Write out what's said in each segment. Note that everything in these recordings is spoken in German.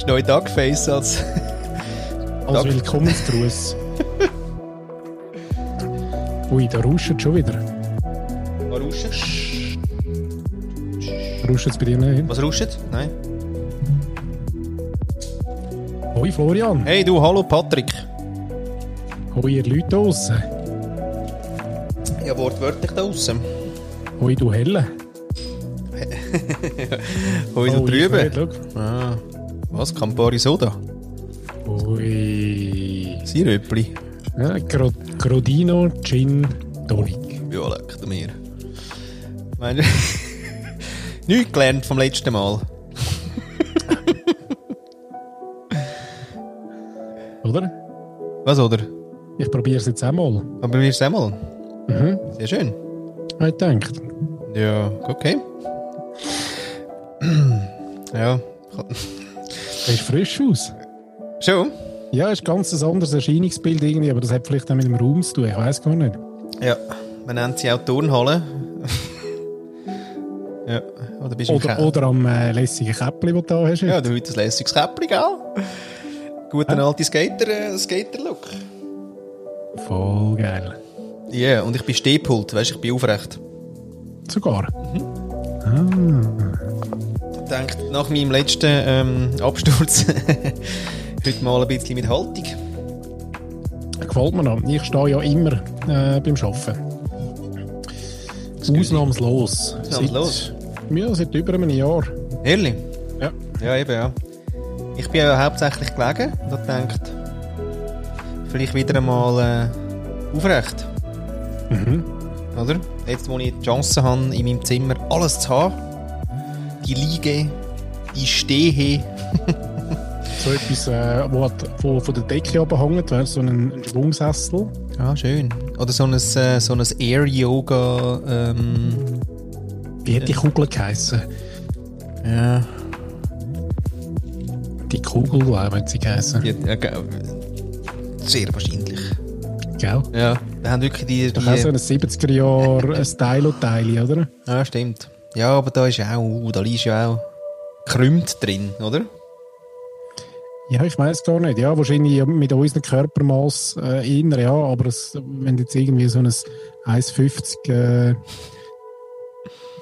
Ist neu Duckface als. Als Willkommensgruß. Ui, da rauscht schon wieder. Was rauscht? Rauscht es bei dir nicht? Was rauscht? Nein. Hoi Florian. Hey du, hallo Patrick. Hoi ihr Leute draussen. Ja, wortwörtlich da draußen. Hoi du Helle. Hoi da Oh, ich drüben. Ah, was? Campari Soda? Ui. Siröpli? Ja, Gro Grodino Gin Tonic. Ja, leckt mir. Meinst du? Nichts gelernt vom letzten Mal. Oder? Was, oder? Ich probiere es jetzt einmal. Aber wir es einmal. Mhm. Sehr schön. Ich denke. Ja, okay. ja. Er ist frisch aus. Schon? Ja, ist ganz ein anderes Erscheinungsbild irgendwie, aber das hat vielleicht auch mit dem Raum zu tun. Ich weiß gar nicht. Ja. Man nennt sie auch Turnhalle. ja. Oder bist du Oder, oder am äh, lässigen Käppli, das du da hast. Ja, du heute ein lässiges Käppli, gell? Guter alter Skater, äh, Skater-Look. Voll geil. Ja, yeah, und ich bin Stehpult, weißt du, ich bin aufrecht. Sogar. Ich denke, nach meinem letzten ähm, Absturz heute mal ein bisschen mit Haltung. Gefällt mir noch. Ich stehe ja immer äh, beim Arbeiten. Ausnahmslos. Ausnahmslos? Seit, ja, seit über einem Jahr. Ehrlich? Ja. Ja, eben, ja. Ich bin ja hauptsächlich gelegen und habe gedacht, vielleicht wieder einmal äh, aufrecht. Mhm. Oder? Jetzt, wo ich die Chance habe, in meinem Zimmer alles zu haben. Die Liege, die Stehe. So etwas, äh, wo hat- von, von der Decke abhängt, so ein, ein Schwungsessel. Ah, schön. Oder so ein, äh, so ein Air-Yoga. Ähm, Wie hat die Kugel geheissen? ja. Die Kugel, glaube ich, hat sie geheissen. Die, äh, ge- sehr wahrscheinlich. Gell? Ja. Da haben wirklich die. Doch auch so die ein 70er-Jahr Stylo-Teil, oder? ja, stimmt. Ja, aber da ist ja auch, uh, da liegt ja auch krümmt drin, oder? Ja, ich weiß gar nicht. Ja, wahrscheinlich mit unserem Körpermaß äh, eher, ja. Aber es, wenn du jetzt irgendwie so ein 1,50 äh,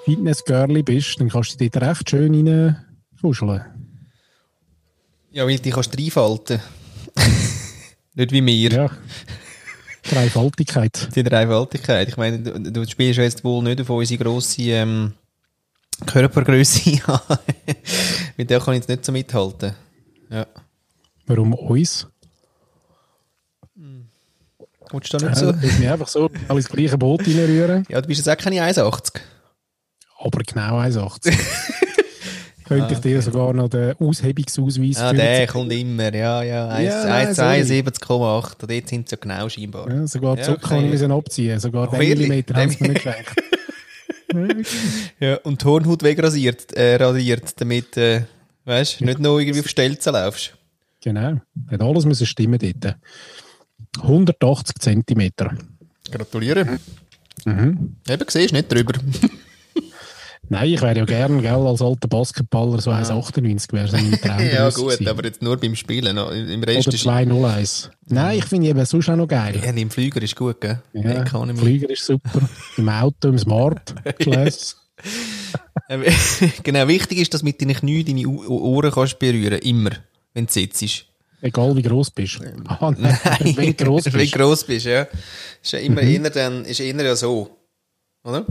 Fitness-Girlie bist, dann kannst du dich dort recht schön reinfuscheln. Ja, weil die kannst du reinfalten. Nicht wie wir. Ja. Dreifaltigkeit. Die Dreifaltigkeit. Ich meine, du, du spielst jetzt wohl nicht auf unsere grosse ähm, Körpergröße an. Mit der kann ich jetzt nicht so mithalten. Ja. Warum uns? Kommst du da Ja, nicht so. so? Dass wir einfach so ins gleiche Boot reinrühren. Ja, du bist jetzt auch keine 1,80. Aber genau 1,80. Könnte ich dir sogar noch den Aushebungsausweis Ah, für der die- kommt immer. Ja, ja. Ja, nein, 1,72,8. Und dort sind sie ja genau scheinbar. Ja, sogar Ja, Zucker okay. kann ich müssen abziehen. Sogar Oh, den? Millimeter haben sie mir nicht geschenkt. Ja, und die Hornhaut wegrasiert, äh, radiert, damit, äh, weißt du, nicht nur irgendwie auf Stelzen laufst. Genau. Hat alles müssen stimmen dort. 180 Zentimeter. Gratuliere. Mhm. Eben, siehst du nicht drüber. Nein, ich wäre ja gern, gell, als alter Basketballer so 1,98 wäre so mein Traum. ja, gewesen. gut, aber jetzt nur beim Spielen. Im Rest Oder ist 2,01. Nein, ich finde eben sonst auch noch geil. Ja, im Flüger ist gut, gell? Ja, Economy. Flieger ist super. Im Auto, im Smart Class. Ähm, genau, wichtig ist, dass mit deinen Knien deine Ohren kannst berühren immer, wenn du sitzt. Egal wie groß bist. Ah, nein, wenn du groß wenn du bist. gross bist, ja. Ist ja immer eher dann, ist eher ja so. Oder?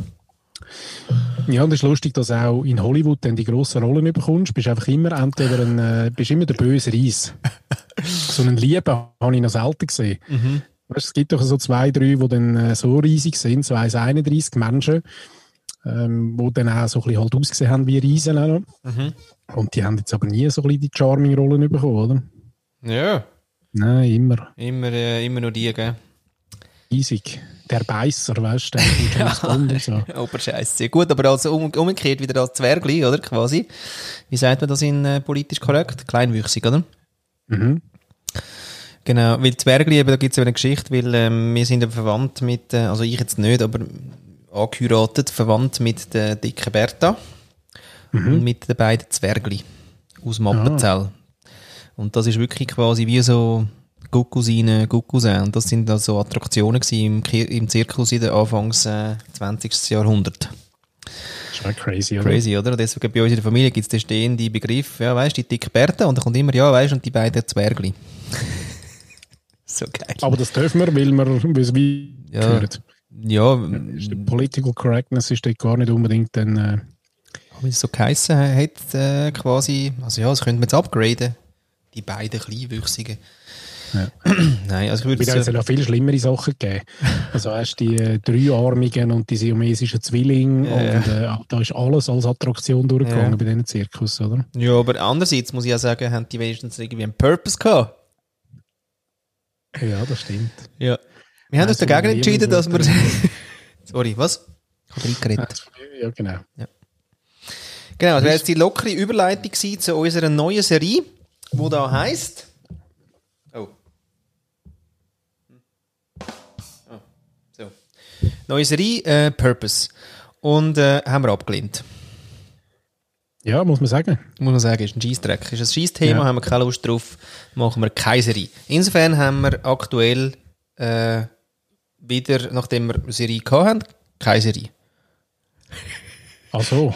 Ja, und es ist lustig, dass auch in Hollywood dann die grossen Rollen bekommst. Bist einfach immer entweder ein, äh, bist immer der böse Reis. so einen Lieben habe ich noch selten gesehen. Weißt, es gibt doch so zwei, drei, die dann äh, so riesig sind, so 1,31 Menschen, ähm, die dann auch so ein bisschen halt ausgesehen haben wie Riesen. Auch noch. Und die haben jetzt aber nie so ein bisschen die Charming-Rollen bekommen, oder? Ja. Nein, immer. Immer, äh, immer nur die, gell? Riesig. Der Beißer, weißt du, der James Bond und so. Oberscheiße. Gut, aber als um, umgekehrt wieder als Zwergli, oder? Quasi. Wie sagt man das in äh, politisch korrekt? Kleinwüchsig, oder? Mhm. Genau, weil Zwergli, eben, da gibt es eine Geschichte, weil ähm, wir sind ja verwandt mit, äh, also ich jetzt nicht, aber angeheiratet, verwandt mit der dicken Bertha und mit den beiden Zwergli aus Mappenzell. Und das ist wirklich quasi wie so Guckusine, Guckusin. Und das sind also Attraktionen im, im Zirkus in den Anfangs äh, 20. Jahrhundert. Das ist crazy, oder? Crazy, oder? Deswegen bei uns in der Familie gibt es den stehenden Begriff, ja, weißt du, die dicke Bärte, und dann kommt immer, ja, weißt du, und die beiden Zwergli. so geil. Aber das dürfen wir, weil wir es wie Ja. gehört. Ja, Ist die Political Correctness ist dort gar nicht unbedingt dann, äh, wie es so geheissen hat, äh, quasi, also ja, das könnte man jetzt upgraden. Die beiden Kleinwüchsigen. Ja. Nein, also ich würde es es, soll noch viel schlimmere Sachen geben. Also hast die äh, Dreiarmigen und die siamesischen Zwillinge Ja, und äh, da ist alles als Attraktion durchgegangen Ja. bei diesen Zirkus, oder? ja, aber andererseits muss ich ja sagen, haben die wenigstens irgendwie einen Purpose gehabt. Ja, das stimmt. Ja. Wir haben uns Also, dagegen niemand entschieden, dass wir... Sorry, was? Ich habe reingeredet. Ja, genau. Genau, das wäre jetzt die lockere Überleitung zu unserer neuen Serie, die da heisst. Neue Serie, äh, Purpose. Und äh, haben wir abgelehnt. Ja, muss man sagen. Muss man sagen, ist ein Scheissdreck. Ist ein Scheissthema, Ja. haben wir keine Lust drauf, machen wir keine Serie. Insofern haben wir aktuell äh, wieder, nachdem wir eine Serie keine Serie. Ach so.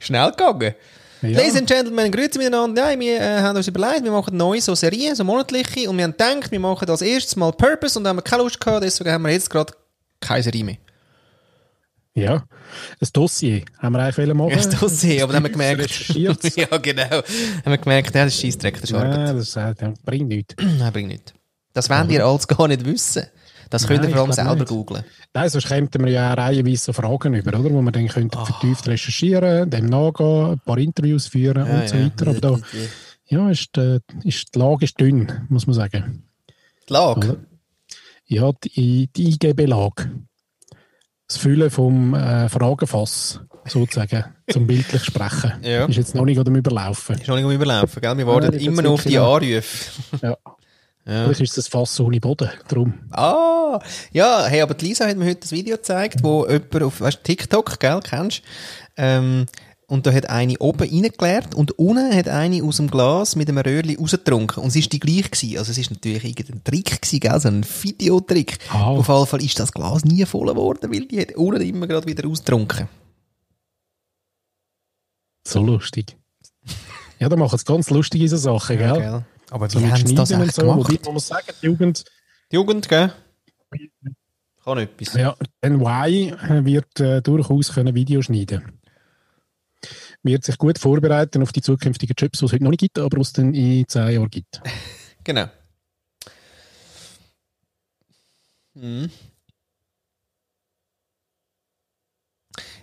Schnell gegangen. Ja. Ladies and Gentlemen, grüezi miteinander. Nein, wir äh, haben uns überlegt, wir machen neue so Serien, so monatliche, und wir haben gedacht, wir machen als erstes mal Purpose und haben keine Lust gehabt, deswegen haben wir jetzt gerade keine mehr. Ja. Ein Dossier haben wir eigentlich wollen machen. Das Dossier, aber dann haben wir gemerkt, ja genau, haben wir gemerkt, ja, das ist Scheissdreck, das ist Arbeit. Nein, das das bringt nichts. Nein, bringt nichts. Das wollt ihr alles gar nicht wissen. Das könnt ihr vor allem selber nicht. googlen. Nein, sonst kämen wir ja reihenweise Fragen über, oder? Wo wir dann könnten vertieft recherchieren, dem nachgehen, ein paar Interviews führen und so weiter. Aber da, ja, ist, äh, ist, die Lage ist dünn, muss man sagen. Die Lage. Oder? Ja, die, die IGB-Lage. Das Füllen vom äh, Fragenfass, sozusagen, zum bildlich sprechen, Ja. ist jetzt noch nicht am Überlaufen. Ist noch nicht am Überlaufen, gell? Wir warten Nein, immer das noch auf die. Anrufe. Ja. Ja. Vielleicht ist ein Fass ohne Boden, drum. Ah, ja, hey, aber die Lisa hat mir heute das Video gezeigt, wo jemand auf, weißt, TikTok, gell, kennst ähm, und da hat eine oben reingeleert und unten hat eine aus dem Glas mit einem Röhrli rausgetrunken und es ist die gleiche gewesen. Also es ist natürlich irgendein Trick gewesen, gell, so ein Videotrick. Ah. Auf jeden Fall ist das Glas nie voll geworden, weil die hat unten immer gerade wieder ausgetrunken. So lustig. Ja, da machen sie ganz lustige so Sachen, gell? Gell? Aber So wie haben sie das echt so. gemacht? Wobei, man muss sagen, die Jugend, Die Jugend, gell? Kann etwas. ja, NY wird äh, durchaus können Video schneiden Wird sich gut vorbereiten auf die zukünftigen Jobs, die es heute noch nicht gibt, aber was es dann in zehn Jahren gibt. Genau. Mhm.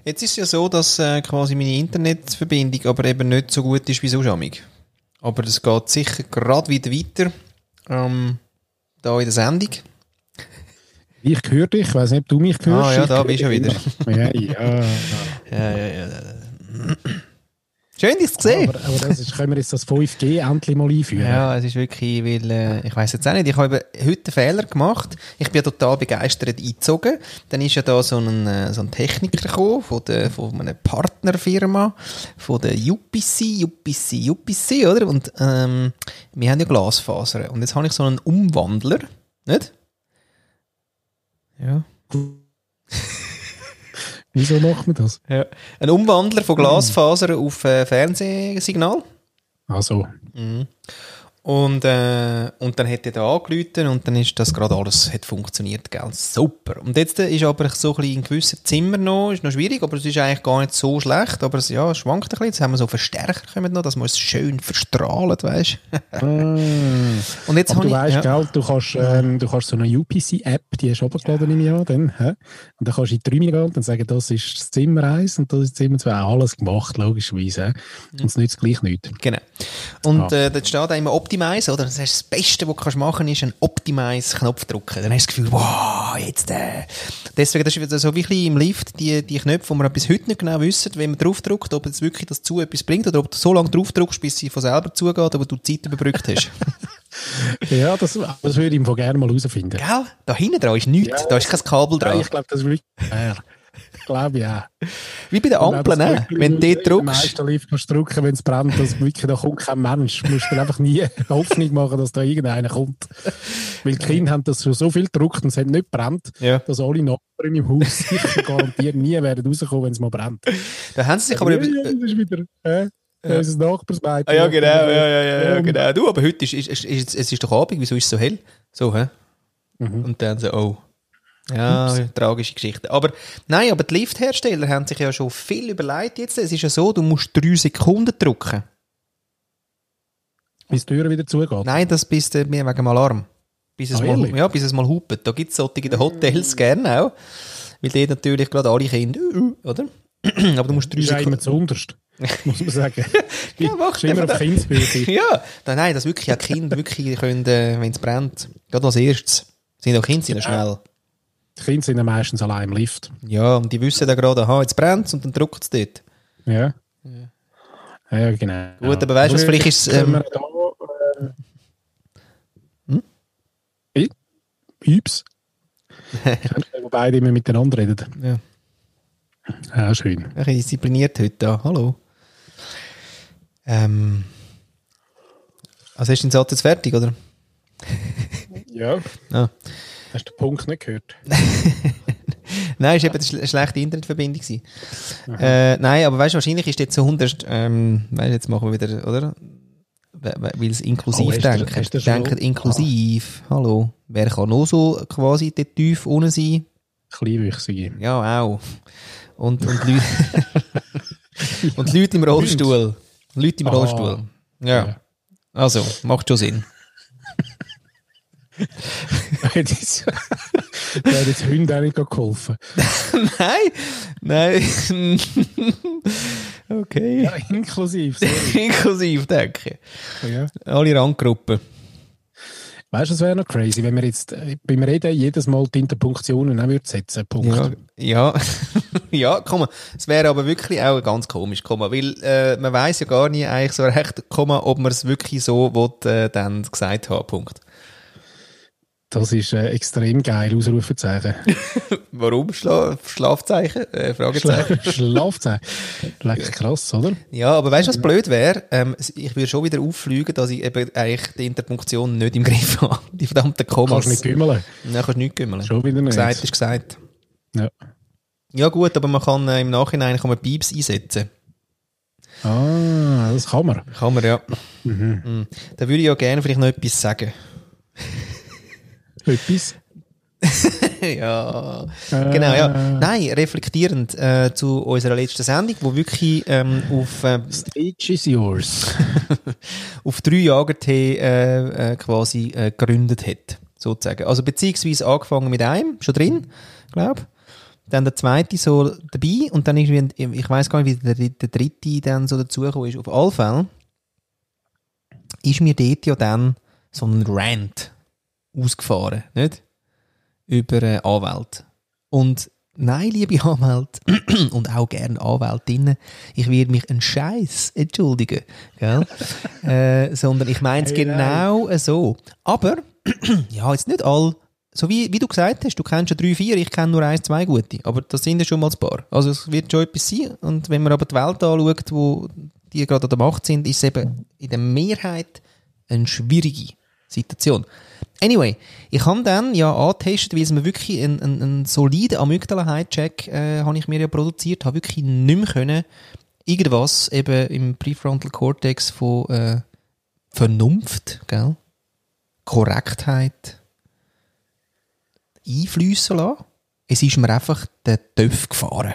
Jetzt ist es ja so, dass äh, quasi meine Internetverbindung aber eben nicht so gut ist wie sonst amig. Aber es geht sicher gerade wieder weiter. Ähm, da in der Sendung. Ich höre dich, ich weiß nicht, ob du mich hörst. Ah, ja, da bist du dich wieder. Ja, ja. Ja, ja, ja. Schön, dich zu sehen. Aber, aber das ist, können wir jetzt das 5G endlich mal einführen? Ja, es ist wirklich, weil, äh, ich weiß jetzt auch nicht, ich habe heute einen Fehler gemacht. Ich bin total begeistert eingezogen. Dann ist ja da so ein, äh, so ein Techniker gekommen, von, der, von einer Partnerfirma, von der UPC, UPC, UPC, oder? Und, ähm, wir haben ja Glasfaser. Und jetzt habe ich so einen Umwandler, nicht? Ja. Wieso macht man das? ja. Ein Umwandler von Glasfaser auf äh, Fernsehsignal. Also, Und, äh, und dann hat er da angerufen und dann ist das gerade alles hat funktioniert, gell? Super. Und jetzt ist aber so ein bisschen in gewissen Zimmern noch, ist noch schwierig, aber es ist eigentlich gar nicht so schlecht, aber es, ja, schwankt ein bisschen. Jetzt haben wir so Verstärker kommen noch, dass man es schön verstrahlt, weißt ah. Und jetzt aber du ich, weißt, ja, gell, du kannst, ähm, du kannst so eine UPC-App, die hast du runtergeladen im Jahr, dann, hä? und dann kannst du in die Räume gehen und dann sagen, das ist das Zimmer 1 und das ist Zimmer 2. Alles gemacht, logischerweise. hä? Und es nützt gleich nichts. genau. Und Ah. äh, dort steht auch immer Optimize, oder? Das, heißt, das Beste, was du kannst machen kannst, ist einen Optimize-Knopf drücken. Dann hast du das Gefühl, wow, jetzt, äh. Deswegen, das ist so wie im Lift, die, die Knöpfe, wo wir bis heute nicht genau wissen, wenn man draufdrückt, ob jetzt wirklich das zu etwas bringt oder ob du so lange draufdrückst, bis sie von selber zugeht, aber du die Zeit überbrückt hast. Ja, das, das würde ich Fall gerne mal herausfinden. Gell? Da hinten dran ist nichts, Ja. da ist kein Kabel Ja, dran. ich glaube, das wirklich fair. Glaube auch. Wie bei den Ampeln, ne? Wenn du dort drückst. meisten Lift drücken, wenn es brennt, dass wirklich, da kommt kein Mensch. Du musst dir einfach nie Hoffnung machen, dass da irgendeiner kommt. Weil die Kinder haben das schon so viel gedruckt und es hat nicht brennt, Ja. dass alle Nachbarn im Haus garantiert nie werden rauskommen, wenn es mal brennt. Da haben sie sich aber ja, ja, das ist wieder, äh, ja. unser Nachbarsmädchen. Ah, ja, genau, ja, ja, ja, ja, Ja. genau. Du, aber heute ist, ist, ist, ist es ist doch Abend, wieso ist es so hell? So, hä? Mhm. Und dann so, oh. Ja, tragische Geschichte. Aber nein, aber die Lifthersteller haben sich ja schon viel überlegt jetzt. Es ist ja so, du musst drei Sekunden drücken. Bis die Tür wieder zugeht. Nein, das bis der, mir wegen dem Alarm. Bis es, Ah, mal, ehrlich? ja, bis es mal hupet. Da gibt es solche in den Hotels gerne auch. Weil die natürlich gerade alle Kinder, äh, äh, oder? aber du musst drei Das ist Sekunden. muss man sagen. Ja, mach ist immer auf Kindshöhe. Ja, nein, nein, dass wirklich auch die Kinder wirklich können, äh, wenn es brennt, gerade als erstes. Sind auch Kinder sind ja schnell. Die Kinder sind ja meistens allein im Lift. Ja, und die wissen dann gerade, aha, jetzt brennt und dann drückt es dort. Ja. Ja, genau. Gut, aber weißt du was, vielleicht ist es, ähm, da, äh, hm? Übs. Wo beide immer miteinander reden. Ja, Ja, schön. ein bisschen diszipliniert heute da. Hallo. Ähm, also hast du den Satz jetzt fertig, oder? Ja. Ah. Hast du den Punkt nicht gehört? Nein, es war eben eine schle- schlechte Internetverbindung. Äh, nein, aber weißt du, wahrscheinlich ist jetzt so 100, ähm, weißt, du, jetzt machen wir wieder, oder? We- we- Weil es inklusiv Oh, du- denken. Denken inklusiv. Hallo. Wer kann noch so quasi dort tief unten sein? Kleinwüchsige. Ja, auch. Und, und, Leute, und Leute im Rollstuhl. Leute im Ah. Rollstuhl. Ja. Ja. Also, macht schon Sinn. das da hat jetzt Hunde auch nicht geholfen. nein, nein. okay. Ja, inklusiv. Sorry. Inklusiv, denke Ja. ich. Alle Randgruppen. Weißt du, es wäre noch crazy, wenn wir jetzt beim Reden jedes Mal die Interpunktionen auch würden setzen Punkt. Ja, ja, ja, komm mal. Es wäre aber wirklich auch ganz komisch, komm mal, weil äh, man weiß ja gar nicht eigentlich so recht, komm mal, ob man es wirklich so will, äh, dann gesagt haben. Punkt. Das ist äh, extrem geil, Ausrufezeichen. Warum Schla Schlafzeichen? Äh, Fragezeichen. Schla Schlafzeichen. Leck krass, oder? Ja, aber weißt du, was blöd wäre? Ähm, ich würde schon wieder auffliegen, dass ich eben eigentlich die Interpunktion nicht im Griff habe. Die verdammten Kommas. Kannst nicht gümmeln. Nein, kannst nicht kümmeln. Schon wieder nicht. Gesagt ist gesagt. Ja. Ja gut, aber man kann äh, im Nachhinein kann man Pieps einsetzen. Ah, das kann man. Kann man, ja. Mhm. Da würde ich ja gerne vielleicht noch etwas sagen. Etwas. ja, genau, ja. Nein, reflektierend äh, zu unserer letzten Sendung, wo wirklich ähm, auf, äh, Stage is yours. auf drei Jagertee äh, äh, quasi äh, gegründet hat, sozusagen. Also beziehungsweise angefangen mit einem, schon drin, glaube Dann der zweite so dabei und dann irgendwie, ich weiß gar nicht, wie der, der dritte dann so dazugekommen ist. Auf alle Fälle ist mir dort ja dann so ein Rant ausgefahren, nicht? Über äh, Anwälte. Und nein, liebe Anwälte und auch gerne Anwältinnen, ich werde mich einen Scheiß entschuldigen, gell? äh, sondern ich meine es Hey, genau so. Aber, ja, jetzt nicht all, so wie, wie du gesagt hast, du kennst schon drei, vier, ich kenne nur eins, zwei gute, aber das sind ja schon mal ein paar. Also es wird schon etwas sein und wenn man aber die Welt anschaut, wo die gerade an der Macht sind, ist es eben in der Mehrheit eine schwierige Situation. Anyway, ich habe dann ja angetestet, weil es mir wirklich einen, einen, einen soliden Amygdala-Check äh, habe ich mir ja produziert, habe wirklich nicht mehr können, irgendwas eben im Prefrontal Cortex von äh, Vernunft, gell? Korrektheit einfließen lassen. Es ist mir einfach der Töpf gefahren.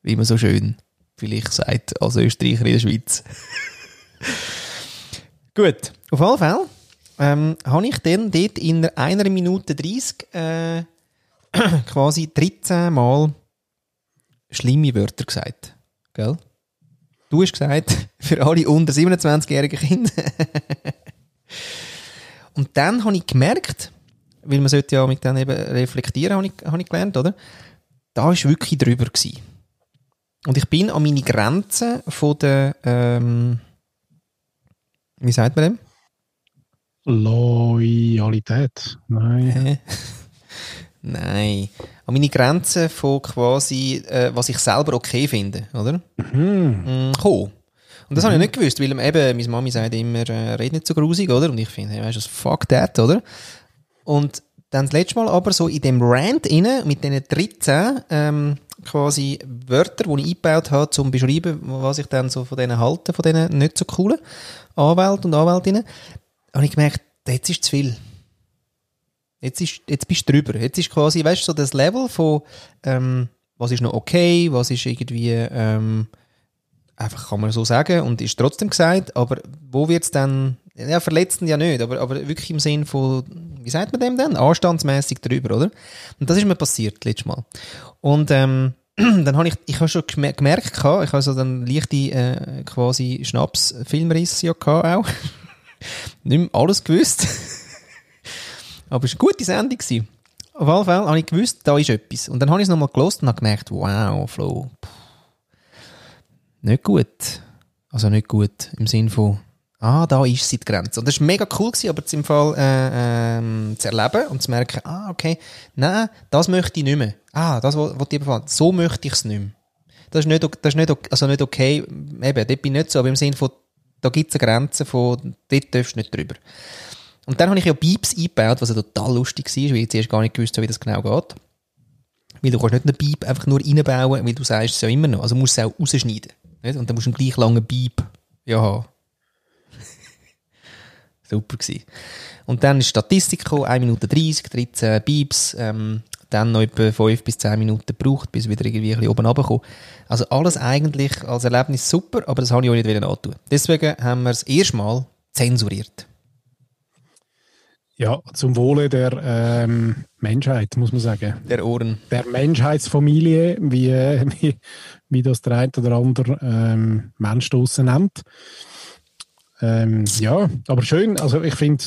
Wie man so schön vielleicht sagt, als Österreicher in der Schweiz. Gut, auf alle Fälle ähm, habe ich dann dort in einer Minute 30 äh, quasi 13 Mal schlimme Wörter gesagt. Gell? Du hast gesagt, für alle unter 27-jährigen Kinder. Und dann habe ich gemerkt, weil man sollte ja mit dann eben reflektieren, habe ich, habe ich gelernt, oder? Da war wirklich drüber. Gewesen. Und ich bin an meine Grenzen von der, ähm, wie sagt man dem? Loyalität. Nein. Nein. An meine Grenzen von quasi, äh, was ich selber okay finde, oder? Mhm. Mm. Und das habe ich nicht gewusst, weil eben, meine Mami sagt immer, äh, red nicht so grusig, oder? Und ich finde, hey, weißt du, fuck that, oder? Und dann das letzte Mal aber so in dem Rant inne mit diesen 13 ähm, quasi Wörter, die ich eingebaut habe, zum beschreiben, was ich dann so von denen halte, von diesen nicht so coolen Anwälten und Anwältinnen, habe ich gemerkt, jetzt ist zu viel. Jetzt, ist, jetzt bist du drüber. Jetzt ist quasi, weißt du, so das Level von, ähm, was ist noch okay, was ist irgendwie, ähm, einfach kann man so sagen und ist trotzdem gesagt, aber wo wird es dann, ja, verletzend ja nicht, aber, aber wirklich im Sinn von, wie sagt man dem denn? Anstandsmäßig drüber, oder? Und das ist mir passiert, letztes Mal. Und, ähm, dann habe ich, ich habe schon gemer- gemerkt, ich habe so dann leichte, äh, quasi Schnaps-Filmriss ja auch. Nicht mehr alles gewusst. Aber es war eine gute Sendung. Auf jeden Fall habe ich gewusst, da ist etwas. Und dann habe ich es nochmal gelost und habe gemerkt, wow, Flo, nicht gut. Also nicht gut im Sinn von, ah, da ist sie die Grenze. Und das war mega cool, gewesen, aber im Fall äh, ähm, zu erleben und zu merken, ah, okay, nein, das möchte ich nicht mehr. Ah, das, was ich befallen. So möchte ich es nicht mehr. Das ist nicht, das ist nicht, also nicht okay, eben, dort bin ich nicht so, aber im Sinn von, da gibt es eine Grenze von, dort darfst du nicht drüber. Und dann habe ich ja Beeps eingebaut, was ja total lustig war, weil ich zuerst gar nicht gewusst habe, wie das genau geht. Weil du kannst nicht einen Beep einfach nur reinbauen, weil du sagst es ja immer noch. Also musst du es auch rausschneiden. Nicht? Und dann musst du einen gleich langen Beep ja haben. Super gewesen. Und dann ist Statistik gekommen, 1 Minute 30, 13 Beeps, ähm, dann noch etwa 5 bis 10 Minuten gebraucht, bis wieder irgendwie ein bisschen oben runterkommen. Also alles eigentlich als Erlebnis super, aber das habe ich auch nicht wieder antun. Deswegen haben wir es erstmal zensurriert. Ja, zum Wohle der ähm, Menschheit, muss man sagen. Der Ohren. Der Menschheitsfamilie, wie, äh, wie, wie das der eine oder andere ähm, Mensch draussen nennt. Ähm, ja, aber schön. Also ich finde,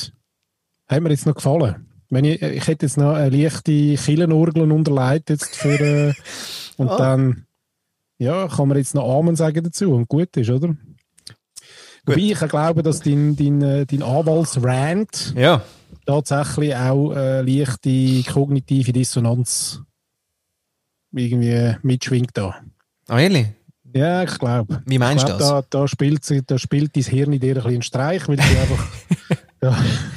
hat mir jetzt noch gefallen. Wenn ich, ich hätte jetzt noch eine leichte Killenurgel unterlegt jetzt für, äh, und Ah. dann ja, kann man jetzt noch Amen sagen dazu und gut ist, oder? Wobei ich glaube, dass dein, dein, äh, dein Anwaltsrant Ja. tatsächlich auch äh, leichte kognitive Dissonanz irgendwie mitschwingt da. Ah, ehrlich? Ja, ich glaube. Wie meinst du das? Da, da, spielt, da spielt dein Hirn in dir ein bisschen einen Streich, weil du einfach ja,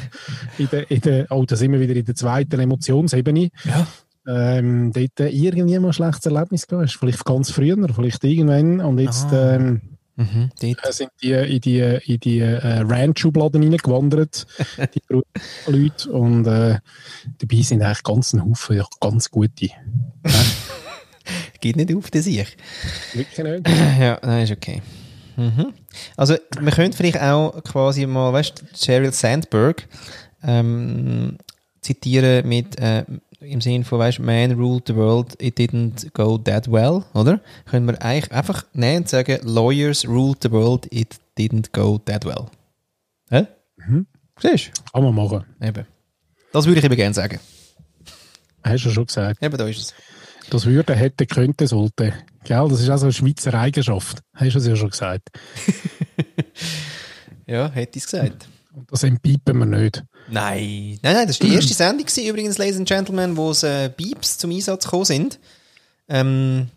in der, in der, oh, da sind wir wieder in der zweiten Emotionsebene. Ja. Ähm, dort äh, irgendwie mal ein schlechtes Erlebnis gehabt. Vielleicht ganz früher, vielleicht irgendwann. Und jetzt Ah. ähm, Mhm, äh, sind die in die, in die äh, Ranch-Schubladen reingewandert, die Leute. Und äh, dabei sind eigentlich ganz ein Haufen ja, ganz gute. Geht nicht auf den sich. Wirklich nicht. Ja, nein, ist okay. Mhm. Also, wir können vielleicht auch quasi mal, weißt du, Sheryl Sandberg ähm, zitieren mit, äh, im Sinne von, weißt du, Man ruled the world, it didn't go that well, oder? Können wir eigentlich einfach nehmen und sagen, Lawyers ruled the world, it didn't go that well. Hä? Mhm. Siehst Kann man machen. du? Eben. Das würde ich eben gerne sagen. Hast du schon gesagt. Eben, da ist es. Das würde, hätte, könnte, sollte. Gell? Das ist also eine Schweizer Eigenschaft. Hast du es ja schon gesagt. Ja, hätte ich es gesagt. Und das entpiepen wir nicht. Nein, nein, nein, das war die erste Sendung gewesen, übrigens, Ladies and Gentlemen, wo es äh, Beeps zum Einsatz gekommen sind. Ähm,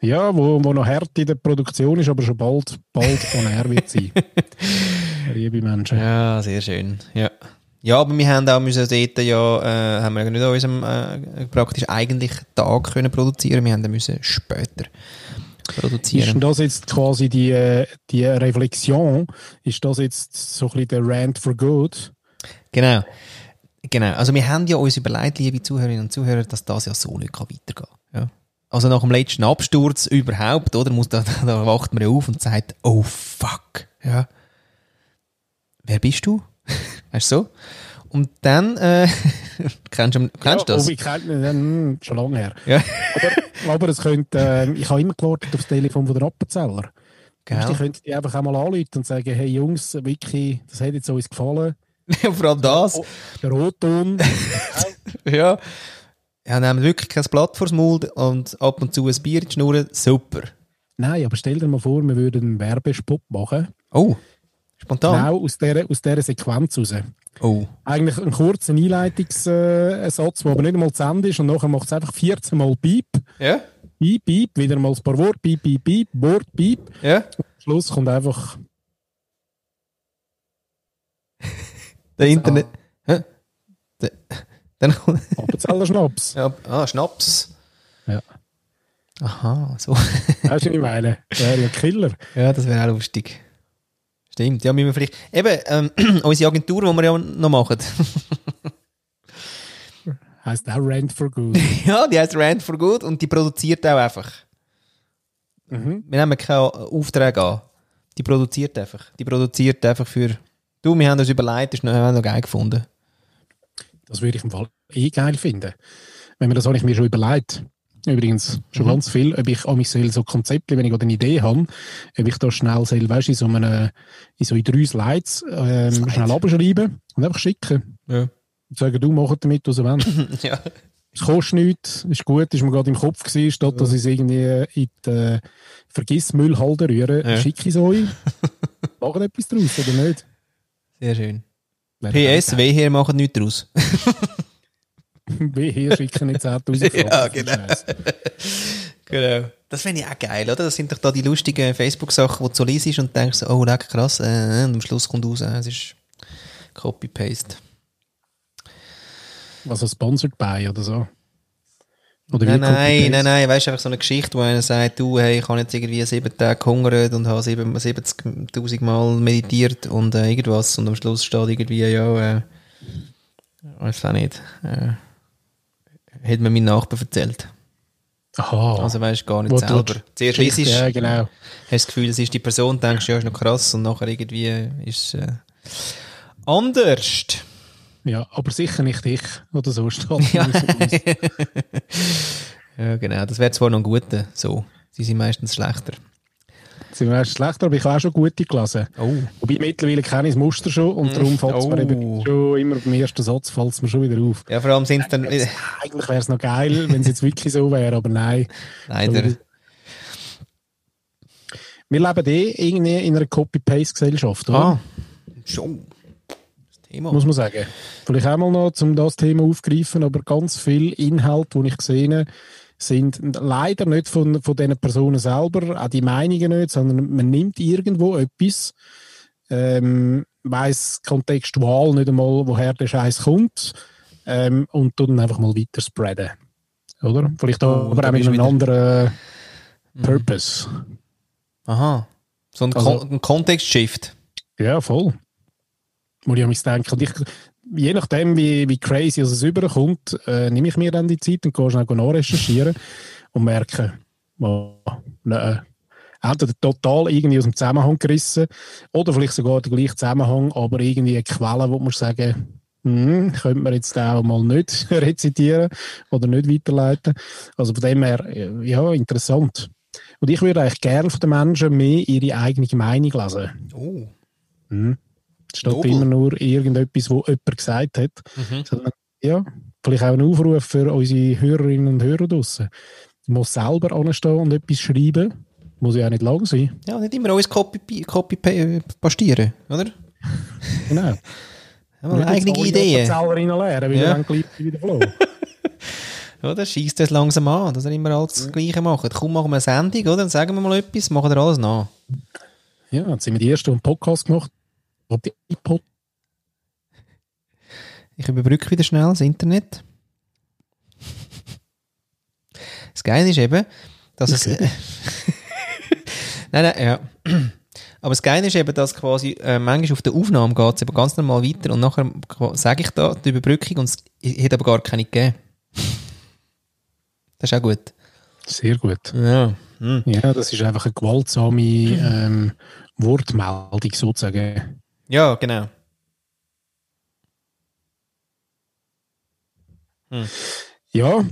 Ja, wo, wo noch hart in der Produktion ist, aber schon bald, bald von air wird sein. Liebe Menschen. ja, sehr schön. Ja. Ja, aber wir haben auch müssen dort ja, äh, haben wir nicht an unserem äh, praktisch eigentlich Tag können produzieren, wir haben dann müssen später Ist produzieren. das jetzt quasi die, äh, die Reflexion? Ist das jetzt so ein bisschen der Rant for Good? Genau. Genau. Also wir haben ja uns überlegt, liebe Zuhörerinnen und Zuhörer, dass das ja so nicht weitergehen kann. Ja. Also nach dem letzten Absturz überhaupt, oder? Muss da, da wacht man ja auf und sagt, oh fuck. Ja. Wer bist du? Weißt du so? Und dann, äh, kennst du kennst ja, das? Oh, ich kenne ihn, hm, schon lange her. Ja. Aber, aber es könnte, äh, ich habe immer gewartet auf das Telefon von der Appenzeller. Genau. Die könnten die einfach einmal anrufen und sagen, hey Jungs, wirklich, das hat jetzt uns gefallen. Vor allem das. Der Rotton. Ja. Ja, nehmen wirklich kein Blatt vors Maul und ab und zu ein Bier in die Schnur. Super. Nein, aber stell dir mal vor, wir würden einen Werbespot machen. Oh, Spontan? Genau aus dieser, aus dieser Sequenz raus. Oh. Eigentlich ein kurzer Einleitungssatz, der aber nicht einmal zu Ende ist und nachher macht es einfach 14 Mal Piep, Ja? Piep, Piep, wieder mal ein paar Worte, Piep, Piep, Piep, Wort, Piep. Ja? Am Schluss kommt einfach Der Internet. Hä? Der- Dann. Appenzeller Schnaps. Ja, ah, Schnaps. Ja. Aha, so. Weißt du, was ich meine? Das wäre ja Killer. Ja, das wäre auch lustig. Stimmt, ja, müssen wir vielleicht. Eben, ähm, unsere Agentur, die wir ja noch machen. Heißt auch Rent for Good. ja, die heißt Rand for Good und die produziert auch einfach. Mhm. Wir nehmen keinen Auftrag an. Die produziert einfach. Die produziert einfach für. Du, wir haben uns überlegt, das ist noch, haben wir noch geil gefunden. Das würde ich im Fall eh geil finden. Wenn mir das habe ich mir schon überlegt. Übrigens, schon ganz viel, ob ich an mich soll, so Konzepte, wenn ich gerade eine Idee habe, ob ich da schnell soll, weißt, in so, einem, in so in drei Slides ähm, Slide. schnell abschreiben und einfach schicken. Ja. Und sagen, du mach damit, was du willst. ja. Es kostet nichts, ist gut, ist mir gerade im Kopf gewesen, statt dass ich es irgendwie in die äh, Vergissmüllhalde rühre, Ja. schicke ich es euch. Machen etwas draus, oder nicht? Sehr schön. PS, W hier machen nichts draus. Wie hier schicken nicht 10'000 Franken. Ja, genau. Genau. Das finde ich auch geil, oder? Das sind doch da die lustigen Facebook-Sachen, wo du so liest und denkst, so, oh, leck, krass, äh, und am Schluss kommt raus, äh, es ist Copy-Paste. Was sponsored by oder so. Oder Nein, nein, nein, nein, weißt du, einfach so eine Geschichte, wo einer sagt, du, hey, ich habe jetzt irgendwie sieben Tage gehungert und habe sieben- 70.000 Mal meditiert und äh, irgendwas und am Schluss steht irgendwie, ja, äh, weiß auch nicht, äh, hat mir mein Nachbar erzählt. Aha. Also weißt du gar nicht Wo selber. du- Zuerst liest du, Ja, genau. hast das Gefühl, es ist die Person, denkst ja, ist noch krass und nachher irgendwie ist es äh, anders. Ja, aber sicher nicht ich oder so steht. Ja. Ja, genau. Das wäre zwar noch ein guter, so. Sie sind meistens schlechter. Sie wäre schlechter, aber ich habe auch schon gute gelesen. Oh. Wobei mittlerweile kenne ich das Muster schon und darum fällt es mir Oh. eben schon immer beim ersten Satz fällt es mir schon wieder auf. Ja, vor allem sind es dann, Eigentlich wäre es noch geil, wenn es jetzt wirklich so wäre, aber nein. leider. Wir leben eh irgendwie in einer Copy-Paste-Gesellschaft, oder? Ah, schon. Das Thema. Muss man sagen. Vielleicht auch mal noch, um das Thema aufzugreifen, aber ganz viel Inhalt, die ich gesehen habe, sind leider nicht von, von diesen Personen selber, auch die Meinungen nicht, sondern man nimmt irgendwo etwas, ähm, weiss kontextual nicht einmal, woher der Scheiß kommt, ähm, und tut dann einfach mal weiter spreaden. Oder? Vielleicht auch, Oh, aber auch mit einem wieder- anderen Mhm. Purpose. Aha. So ein, Also- Kon ein Kontext-Shift. Ja, voll. Muss ich an mich denken. Und ich, je nachdem, wie, wie crazy es überkommt, äh, nehme ich mir dann die Zeit und gehe schnell nachrecherchieren und merke, oh, nein, entweder total irgendwie aus dem Zusammenhang gerissen oder vielleicht sogar der gleiche Zusammenhang, aber irgendwie eine Quelle, wo man sagen, hm, könnte man jetzt auch mal nicht rezitieren oder nicht weiterleiten. Also von dem her, ja, interessant. Und ich würde eigentlich gerne von den Menschen mehr ihre eigene Meinung lesen. Oh. Mhm. Statt Nobel. immer nur irgendetwas, wo jemand gesagt hat. Mhm. Sondern, ja, vielleicht auch ein Aufruf für unsere Hörerinnen und Hörer draussen. Ich muss selber anstehen und etwas schreiben. Muss ja auch nicht lang sein. Ja, nicht immer alles Copy, Copy äh, pastieren, oder? Genau. Haben wir eine eigene Ideen. Idee. selber lernen, weil Ja. dann gleich wieder flow. Oder? Schießt das langsam an, dass er immer alles das Gleiche macht. Komm, machen wir eine Sendung, oder? Dann sagen wir mal etwas, machen wir alles nach. ja, jetzt sind wir die Ersten, die einen Podcast gemacht haben. Die Pod Ich überbrücke wieder schnell das Internet. Das Geile ist eben, dass es. Nein, nein, ja. Aber das Geile ist eben, dass quasi äh, manchmal auf der Aufnahme geht es eben ganz normal weiter und nachher sage ich da die Überbrückung und es hat aber gar keine gegeben. Das ist auch gut. Sehr gut. Ja. Hm. Ja, das ist einfach eine gewaltsame ähm, Wortmeldung sozusagen. Ja, genau. Ja,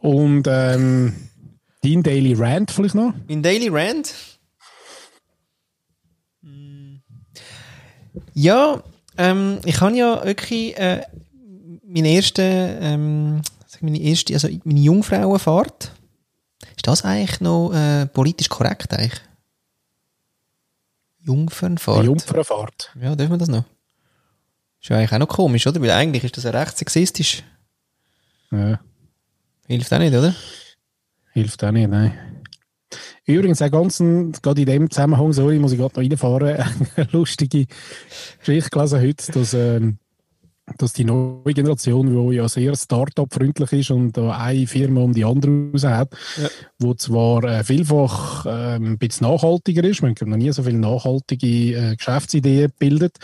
und ähm, dein Daily Rant vielleicht noch? Mein Daily Rant? Hm. Ja, ähm, ich habe ja wirklich äh, meine erste, ähm, meine erste, also meine Jungfrauenfahrt. Ist das eigentlich noch äh, politisch korrekt eigentlich? Jungfernfahrt. Die Jungfernfahrt. Ja, dürfen wir das noch? Ist ja eigentlich auch noch komisch, oder? Weil eigentlich ist das ja recht sexistisch. Ja, Hilft auch nicht, oder? hilft auch nicht, nein. Übrigens, auch ganz, ein- gerade in dem Zusammenhang, sorry, muss ich gerade noch reinfahren, eine lustige Geschichte gelesen heute, dass, ähm, dass die neue Generation, die ja sehr Start-up-freundlich ist und eine Firma um die andere raus hat, Ja. wo zwar äh, vielfach ähm, ein bisschen nachhaltiger ist, man hat noch nie so viele nachhaltige äh, Geschäftsideen gebildet,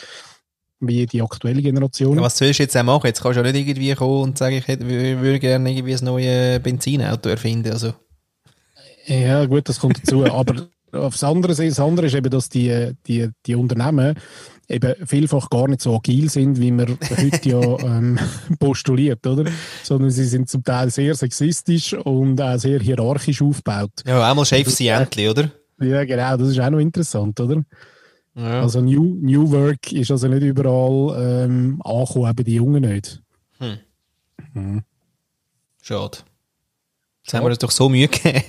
wie die aktuelle Generation. Ja, was sollst du jetzt auch machen? Jetzt kannst du ja nicht irgendwie kommen und sagen, ich hätte, wür- würde gerne irgendwie ein neues Benzinauto erfinden. Also, Ja, gut, das kommt dazu. Aber aufs andere, das andere ist eben, dass die, die, die Unternehmen eben vielfach gar nicht so agil sind, wie man heute ja ähm, postuliert, oder? Sondern sie sind zum Teil sehr sexistisch und auch sehr hierarchisch aufgebaut. ja, einmal Chef sein endlich, oder? Ja, genau, das ist auch noch interessant, oder? Ja. Also New, New Work ist also nicht überall ähm, angekommen, eben die Jungen nicht. Schade. Jetzt haben wir uns doch so Mühe gegeben.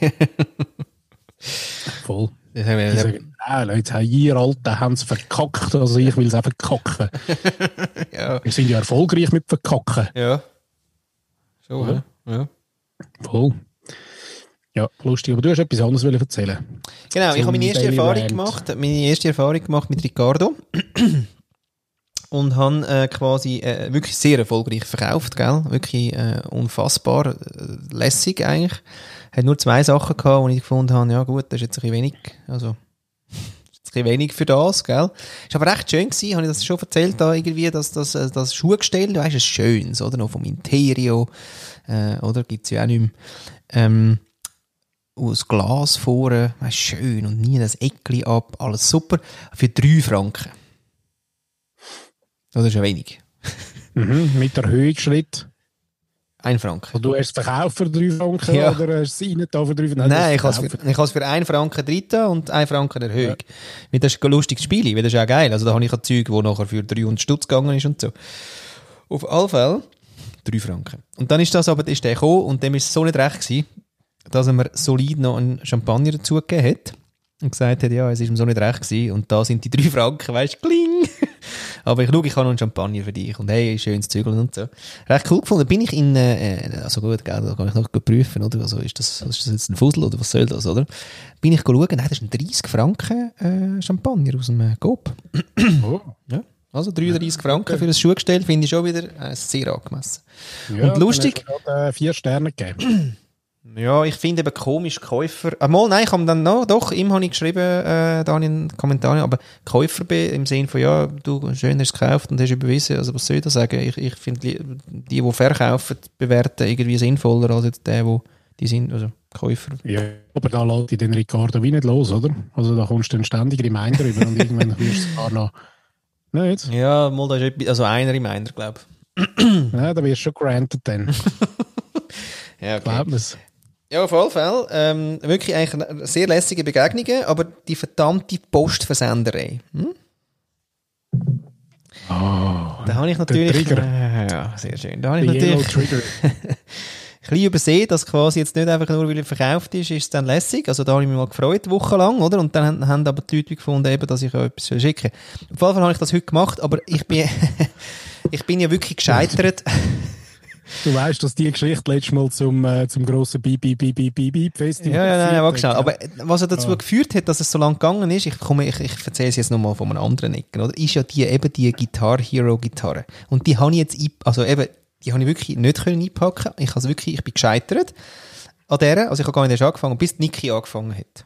Voll. Die sagen, nein, Leute, ihr Alten haben es verkackt, also ich will es auch verkacken. ja. Wir sind ja erfolgreich mit verkacken. ja. Oder? ja. ja. Voll. Ja, lustig. Aber du hast etwas anderes erzählen. Genau, ich habe meine erste Daily Erfahrung Rant. gemacht, meine erste Erfahrung gemacht mit Ricardo. Und habe äh, quasi äh, wirklich sehr erfolgreich verkauft, gell? Wirklich äh, unfassbar äh, lässig eigentlich hat nur zwei Sachen gehabt, wo ich gefunden habe, ja gut, das ist jetzt ein bisschen wenig, also ein wenig für das, gell? Ist aber recht schön gewesen, habe ich das schon erzählt, da irgendwie, dass das, äh, das Schuhgestell, du weißt, ein schönes, oder? Noch vom Interio, äh, oder? Gibt's ja auch nicht mehr. Ähm, aus Glas vorne, weißt, schön und nie das Eckli ab, alles super, für drei Franken. Das ist ja wenig. mhm, mit der Höhe Schritt. 1 Franken. Und du hast es verkauft für 3 Franken ja. oder hast es reingetan für 3 Franken? Nein, ich habe ich habe es für 1 Franken dritten und 1 Franken erhöht. Ja. Das ist ein lustiges Spiel, weil das ist auch geil. Also da habe ich ein Zeug, das nachher für 300 Stutz gegangen ist und so. Auf alle Fälle 3 Franken. Und dann ist das aber, ist der gekommen und dem war es so nicht recht gewesen, dass er mir solid noch einen Champagner dazugegeben hat und gesagt hat, ja, es ist ihm so nicht recht gewesen und da sind die 3 Franken, weißt du, kling! Aber ich schaue, ich habe noch einen Champagner für dich und hey, schönes Zügeln und so. Recht cool gefunden. Bin ich in, äh, also gut, gell, da kann ich noch prüfen, oder? Also ist das, ist das jetzt ein Fussel oder was soll das, oder? Bin ich schauen, nein, das ist ein 30 Franken äh, Champagner aus dem äh, Coop. Oh. Ja. Also 33 Franken für ein Schuhgestell finde ich schon wieder äh, sehr angemessen. Ja, Und lustig- gerade, äh, vier Sterne gegeben. Ja, ich finde eben komisch, Käufer. Ah, mal, nein, ich habe dann noch, doch, ihm habe ich geschrieben, äh, da in den Kommentaren, aber Käufer bin, im Sinne von, ja, du schön hast es gekauft und hast überwiesen, also was soll ich da sagen? Ich, ich finde, die, die, die verkaufen, bewerten irgendwie sinnvoller als jetzt die, die, die sind, also Käufer. Ja, aber da lässt dich den Ricardo wie nicht los, oder? Also da kommst du dann ständig Reminder über und irgendwann wirst du es gar noch... Nicht? Ja, mal, da ist etwas, also einer im einer, glaube Ja, da wirst du schon granted dann. ich. Ja, okay. Glaubt mir's. Ja, auf jeden Fall. Ähm, wirklich eigentlich sehr lässige Begegnungen, aber die verdammte Postversenderei. Hm? Ah, Da habe ich natürlich. Trigger. Äh, ja, sehr schön. Da habe ich natürlich ein bisschen übersehen, dass quasi jetzt nicht einfach nur, weil er verkauft ist, ist es dann lässig. Also da habe ich mich mal gefreut, wochenlang, oder? Und dann haben, haben aber die Leute gefunden, eben, dass ich auch etwas schicke. Auf jeden Fall habe ich das heute gemacht, aber ich bin, ich bin ja wirklich gescheitert. Du weißt, dass die Geschichte letztes Mal zum, äh, zum grossen Beep, Beep, Beep, Beep, Beep, Beep Festival Ja, ja, nein, geführt warte schnell. ja. Aber was er dazu Ja. geführt hat, dass es so lang gegangen ist, ich komme, ich, ich erzähle es jetzt nochmal von einem anderen Ecken, oder? Ist ja die, eben die Guitar Hero Gitarre. Und die habe ich jetzt, also eben, die habe ich wirklich nicht können einpacken. Ich habe wirklich, ich bin gescheitert an der. Also ich habe gar nicht erst angefangen, bis Niki angefangen hat.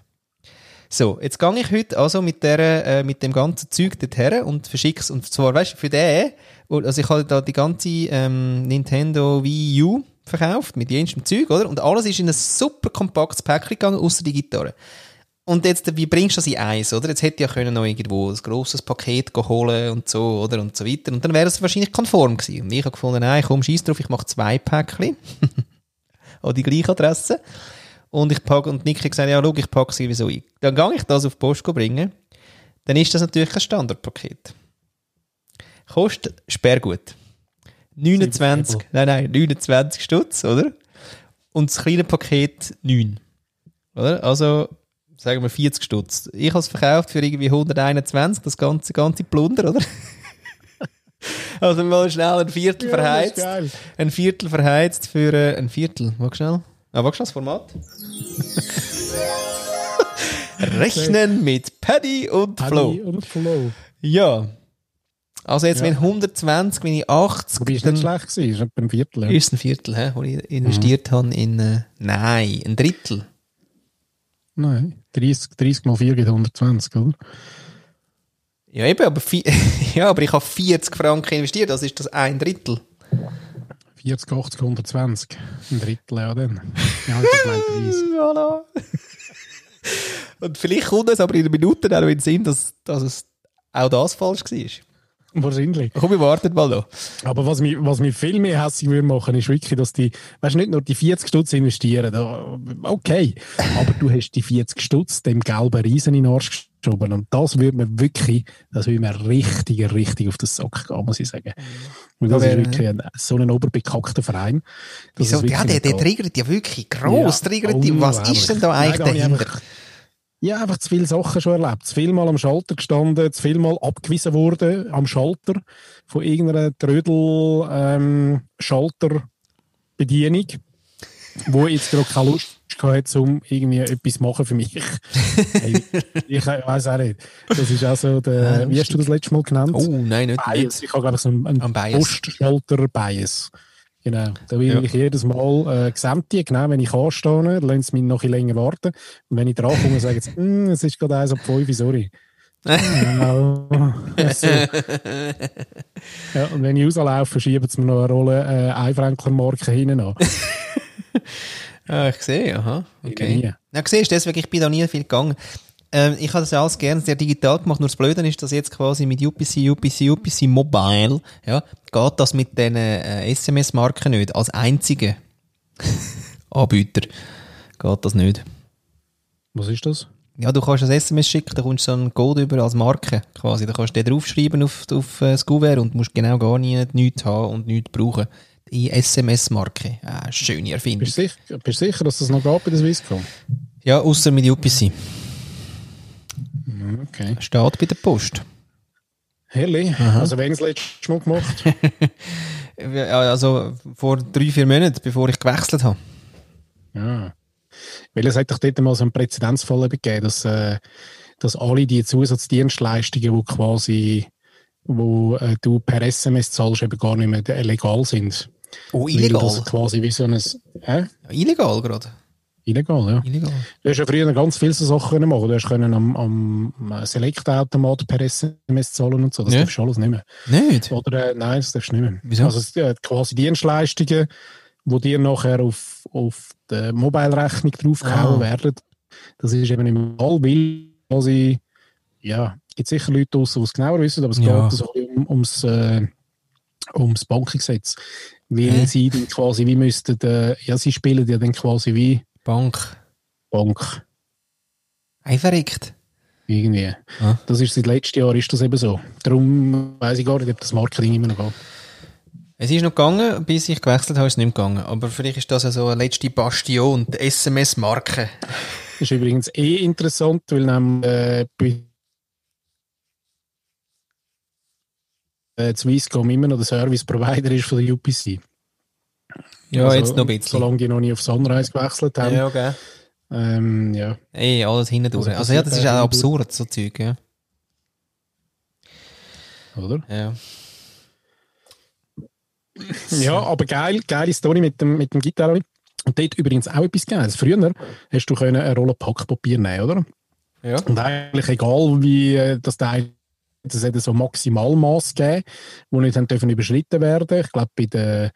So, jetzt gehe ich heute also mit der, äh, mit dem ganzen Zeug dorthin und verschicke es. Und zwar, weißt du, für den, also ich habe da die ganze ähm, Nintendo Wii U verkauft, mit jenstem Zeug, oder? Und alles ist in ein super kompaktes Päckchen gegangen, außer die Gitarre. Und jetzt, wie bringst du das in eins, oder? Jetzt hätte ich ja können noch irgendwo ein grosses Paket holen und so, oder? Und so weiter. Und dann wäre es wahrscheinlich konform gewesen. Und ich habe gefunden, nein, komm, scheiß drauf, ich mache zwei Päckchen. an die gleiche Adresse. Und ich packe, und Nick hat gesagt, ja, schau, ich packe sie sowieso ein. Dann gehe ich das auf die Post bringen. Dann ist das natürlich ein Standardpaket. Kostet Sperrgut. 29, nein, nein, 29 Stutz, oder? Und das kleine Paket 9. Oder? Also sagen wir 40 Stutz. Ich habe es verkauft für irgendwie 121, das ganze, ganze Plunder, oder? also mal schnell ein Viertel Ja, verheizt. Ein Viertel verheizt für äh, ein Viertel. Wag schnell. Ah, wag schnell das Format. Rechnen mit Paddy und Flo. Paddy und Flow. Ja. Also jetzt, Ja. wenn 120, wenn ich 80, Wobei es nicht schlecht war, ist ein Viertel. Ja. ist ein Viertel, hä, wo ich investiert Mhm. habe in, äh, nein, ein Drittel. Nein, 30, 30 mal 4 geht 120, oder? Ja, eben, aber, ja, aber ich habe 40 Franken investiert, also ist das ein Drittel. 40, 80, 120. Ein Drittel, ja, dann. Ja, ich meine 30. Voilà. Und vielleicht kommt es aber in den Minuten auch in den Sinn, dass, dass es auch das falsch war. Wahrscheinlich. Komm, wir warten mal noch. Aber was mich, was mich viel mehr hässlich würde machen, ist wirklich, dass die, weißt du, nicht nur die 40 Stutz investieren, okay, aber du hast die 40 Stutz dem gelben Riesen in den Arsch geschoben und das würde mir wirklich, das würde mir richtig, richtig auf den Sack gehen, muss ich sagen. Und das ist wirklich ein, so ein oberbekackter Verein. Wieso? Ja, der, der triggert ja wirklich gross. Ja, triggert die. Was ist denn da eigentlich dahinter? Ja, einfach zu viele Sachen schon erlebt. Zu viel Mal am Schalter gestanden, zu viel Mal abgewiesen worden am Schalter von irgendeiner Trödel ähm, wo jetzt gerade keine Lust hatte, um irgendwie etwas machen für mich. hey, ich weiß auch nicht. Das ist auch so der, wie hast du das letzte Mal genannt? Oh, nein, nicht. Bias. Ich habe, glaube ich, so einen. Postschalter-Bias. Genau. Da will Ja. ich jedes Mal äh, gesamte, genau, wenn ich anstehe, lassen sie mich noch ein länger warten. Und wenn ich dran komme, sagen sie, «Hm, es ist gerade eins ab 5, sorry. Genau. so. ja, und wenn ich rauslaufe, schieben sie mir noch eine Rolle äh, Einfränkler-Marke hinten an. Ah, ich sehe, aha. Okay. Ja, siehst du, deswegen, ich bin da nie viel gegangen. Ähm, ich habe das ja alles gerne sehr digital gemacht, nur das Blöde ist, dass jetzt quasi mit UPC, UPC, UPC Mobile, ja, geht das mit den äh, SMS-Marken nicht. Als einzige Anbieter geht das nicht. Was ist das? Ja, du kannst ein SMS schicken, da kommst du so einen Code über als Marke quasi. Da kannst du den draufschreiben auf, auf äh, das Kuvert und musst genau gar nie, nichts haben und nichts brauchen. Die SMS-Marke. Ah, schöne Erfindung. Bist du sicher, bist sicher dass das noch geht bei der Swisscom? Ja, außer mit UPC. Okay. Steht bei der Post. Herrlich. Also, wenn es letztes Mal gemacht? Also vor drei, vier Monaten, bevor ich gewechselt habe. Ja. Weil es hat doch dort mal so einen Präzedenzfall eben gegeben, dass, äh, dass alle die Zusatzdienstleistungen, die quasi wo äh, du per SMS zahlst, eben gar nicht mehr legal sind. Oh, Weil illegal. das quasi wie so ein... Äh? Illegal gerade. Illegal, ja. Illegal. Du hast ja früher ganz viele so Sachen können machen. Du hast können am, am Select-Automat per SMS zahlen und so. Das Ja. darfst du alles nicht mehr. Nicht? Oder äh, nein, das darfst du nicht mehr. Wieso? Also äh, quasi Dienstleistungen, die dir nachher auf, auf die Mobile-Rechnung draufgehauen Ah. werden, das ist eben im Fall, weil quasi, ja, es gibt sicher Leute draussen, die es genauer wissen, aber es Ja. geht so um, ums, äh, ums Bankengesetz. Weil Hä? sie dann quasi wie müssten, äh, ja, sie spielen ja dann quasi wie Bank. Bank. Ein verrückt. Irgendwie. Ah. Das ist seit letztem Jahr ist das eben so. Darum weiß ich gar nicht, ob das Marketing immer noch geht. Es ist noch gegangen, bis ich gewechselt habe, ist es nicht mehr gegangen. Aber vielleicht ist das ja so eine letzte Bastion, die SMS-Marke. Das ist übrigens eh interessant, weil nämlich äh, bei äh, Swisscom immer noch der Service Provider ist von der UPC. Ja, Also, jetzt noch ein bisschen. Solange die noch nie auf Sunrise gewechselt haben. Ja, okay. Ähm, ja. Ey, alles hinten durch. Also Also, ja, das ist auch absurd, so Zeug, ja. Oder? Ja. Ja, aber geil, geile Story mit dem, mit dem Gitarre. Und dort übrigens auch etwas Geiles. Früher hast du können eine Rolle Packpapier nehmen, oder? Ja. Und eigentlich egal, wie äh, das Teil, das hat so Maximalmaß gegeben, die nicht haben dürfen überschritten werden. Ich glaube, bei der,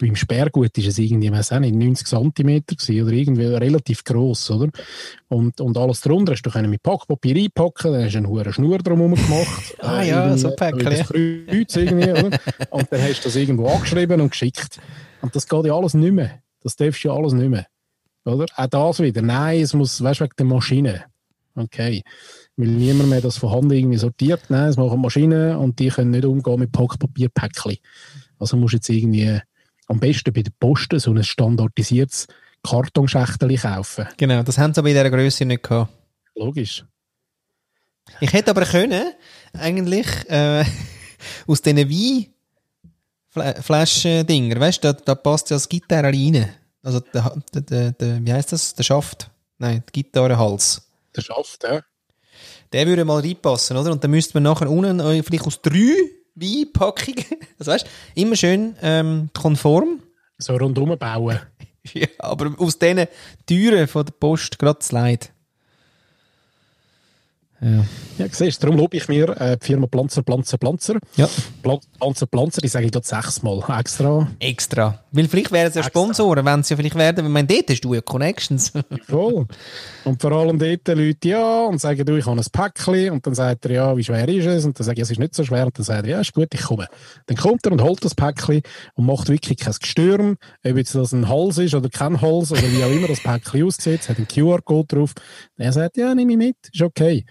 beim Sperrgut ist es irgendwie, weiß auch nicht, 90 cm oder irgendwie relativ gross, oder? Und, und alles drunter hast du können mit Packpapier einpacken, dann hast du eine hohe Schnur drumherum gemacht. Ah ja, so Päckchen, Das Kreuz irgendwie, oder? Und dann hast du das irgendwo angeschrieben und geschickt. Und das geht ja alles nicht mehr. Das darfst du ja alles nicht mehr. Oder? Auch das wieder. Nein, es muss, weißt du, wegen der Maschine. Okay. Weil niemand mehr das von Hand irgendwie sortiert. Nein, es machen Maschinen und die können nicht umgehen mit Packpapierpäckchen. Also musst du jetzt irgendwie am besten bei der Post so ein standardisiertes Kartonschächtel kaufen. Genau, das haben sie aber in dieser Größe nicht gehabt. Logisch. Ich hätte aber können, eigentlich, äh, aus diesen Weinflaschen-Dinger, weißt du, da, da passt ja das Gitarre rein. Also, der, der, der, wie heißt das? Der Schaft? Nein, der Gitarrenhals. Der Schaft, ja. Der würde mal reinpassen, oder? Und dann müsste man nachher unten äh, vielleicht aus drei Weinpackungen, also weißt immer schön ähm, konform. So rundum bauen. ja, aber aus diesen Türen von der Post gerade Slide. Ja. ja, siehst darum lobe ich mir äh, die Firma Planzer, Planzer, Planzer. Ja. Planzer, Planzer, die sage ich dort sechsmal extra. Extra. Weil vielleicht wären sie ja Sponsoren, wenn sie ja vielleicht werden, wenn man dort hast du ja Connections. Voll. Und vor allem dort Leute ja und sagen, du, ich habe ein Päckchen und dann sagt er, ja, wie schwer ist es? Und dann sage ich, es ist nicht so schwer. Und dann sagt er, ja, ist gut, ich komme. Dann kommt er und holt das Päckchen und macht wirklich kein Gestürm, ob jetzt das ein Hals ist oder kein Hals oder wie auch immer das Päckchen aussieht, es hat einen QR-Code drauf. Er sagt, ja, nehme ich mit, ist okay.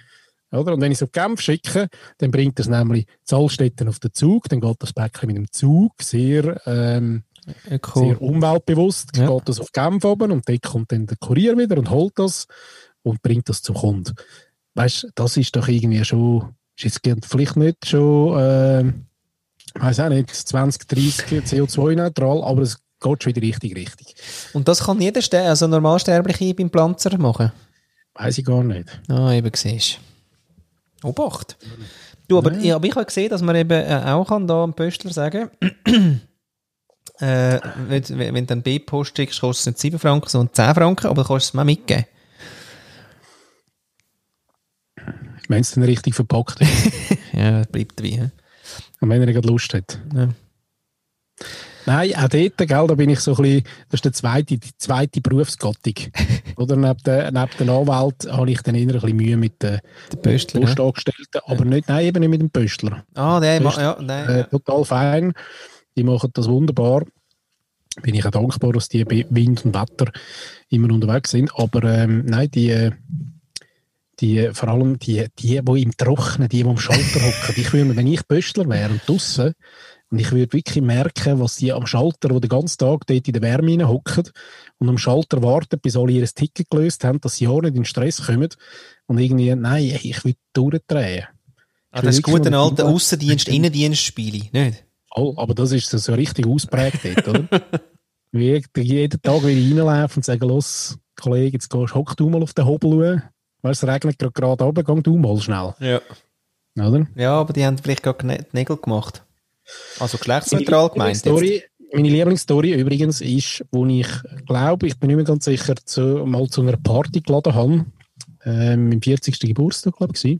Oder? Und wenn ich es auf Genf schicke, dann bringt es nämlich Zollstätten auf den Zug, dann geht das Päckchen mit dem Zug sehr, ähm, cool. sehr umweltbewusst, ja. geht das auf Genf oben und dort kommt dann der Kurier wieder und holt das und bringt das zum Kunden. Weißt du, das ist doch irgendwie schon, ist jetzt vielleicht nicht schon, äh, ich weiß auch nicht, 20, 30 CO2-neutral, aber es geht schon in die richtige Richtung. Und das kann jeder, also Normalsterbliche beim Pflanzer machen? Weiß ich gar nicht. Ah, eben siehst Obacht. Du, aber, ja. aber ich habe gesehen, dass man eben äh, auch kann da am Pöstler sagen, äh, wenn, wenn du einen B-Post schickst, kostet es nicht 7 Franken, sondern 10 Franken, aber du kannst es mir mitgeben. Wenn es dann richtig verpackt ist. ja, bleibt wie. Und wenn er gerade Lust hat. Ja. Nein, auch dort, gell, da bin ich so ein bisschen, das ist der zweite, die zweite Berufsgattung. Oder neben der, neben der Anwalt habe ich dann eher ein bisschen Mühe mit den Pöstler, Postangestellten, aber nicht, nein, eben nicht mit dem Pöstler. Ah, Pöstler, ja, nein. Äh, total fein. Die machen das wunderbar. Bin ich auch dankbar, dass die bei Wind und Wetter immer unterwegs sind. Aber ähm, nein, die, die, vor allem die, die, die im Trocknen, die, die am Schalter hocken, ich würde, wenn ich Pöstler wäre und draussen, und ich würde wirklich merken, was die am Schalter, wo den ganzen Tag dort in der Wärme hocken und am Schalter warten, bis alle ihr Ticket gelöst haben, dass sie ja nicht in Stress kommen und irgendwie, nein, ich will durchdrehen. Ah, das ist gut, ein alter Aussendienst, Innendienst spiele, nicht? Oh, aber das ist so richtig ausprägt dort, oder? Wie jeden Tag wieder reinlaufen und sagen, los, Kollege, jetzt gehst, hock du mal auf den Hobel, weißt, es regnet gerade gerade runter, geh du mal schnell. Ja. Oder? Ja, aber die haben vielleicht gerade die Nägel gemacht. Also geschlechtsneutral gemeint. Story, meine Lieblingsstory übrigens ist, wo ich glaube, ich bin nicht mehr ganz sicher, zu, mal zu einer Party geladen habe, ähm, im 40. Geburtstag, glaube ich,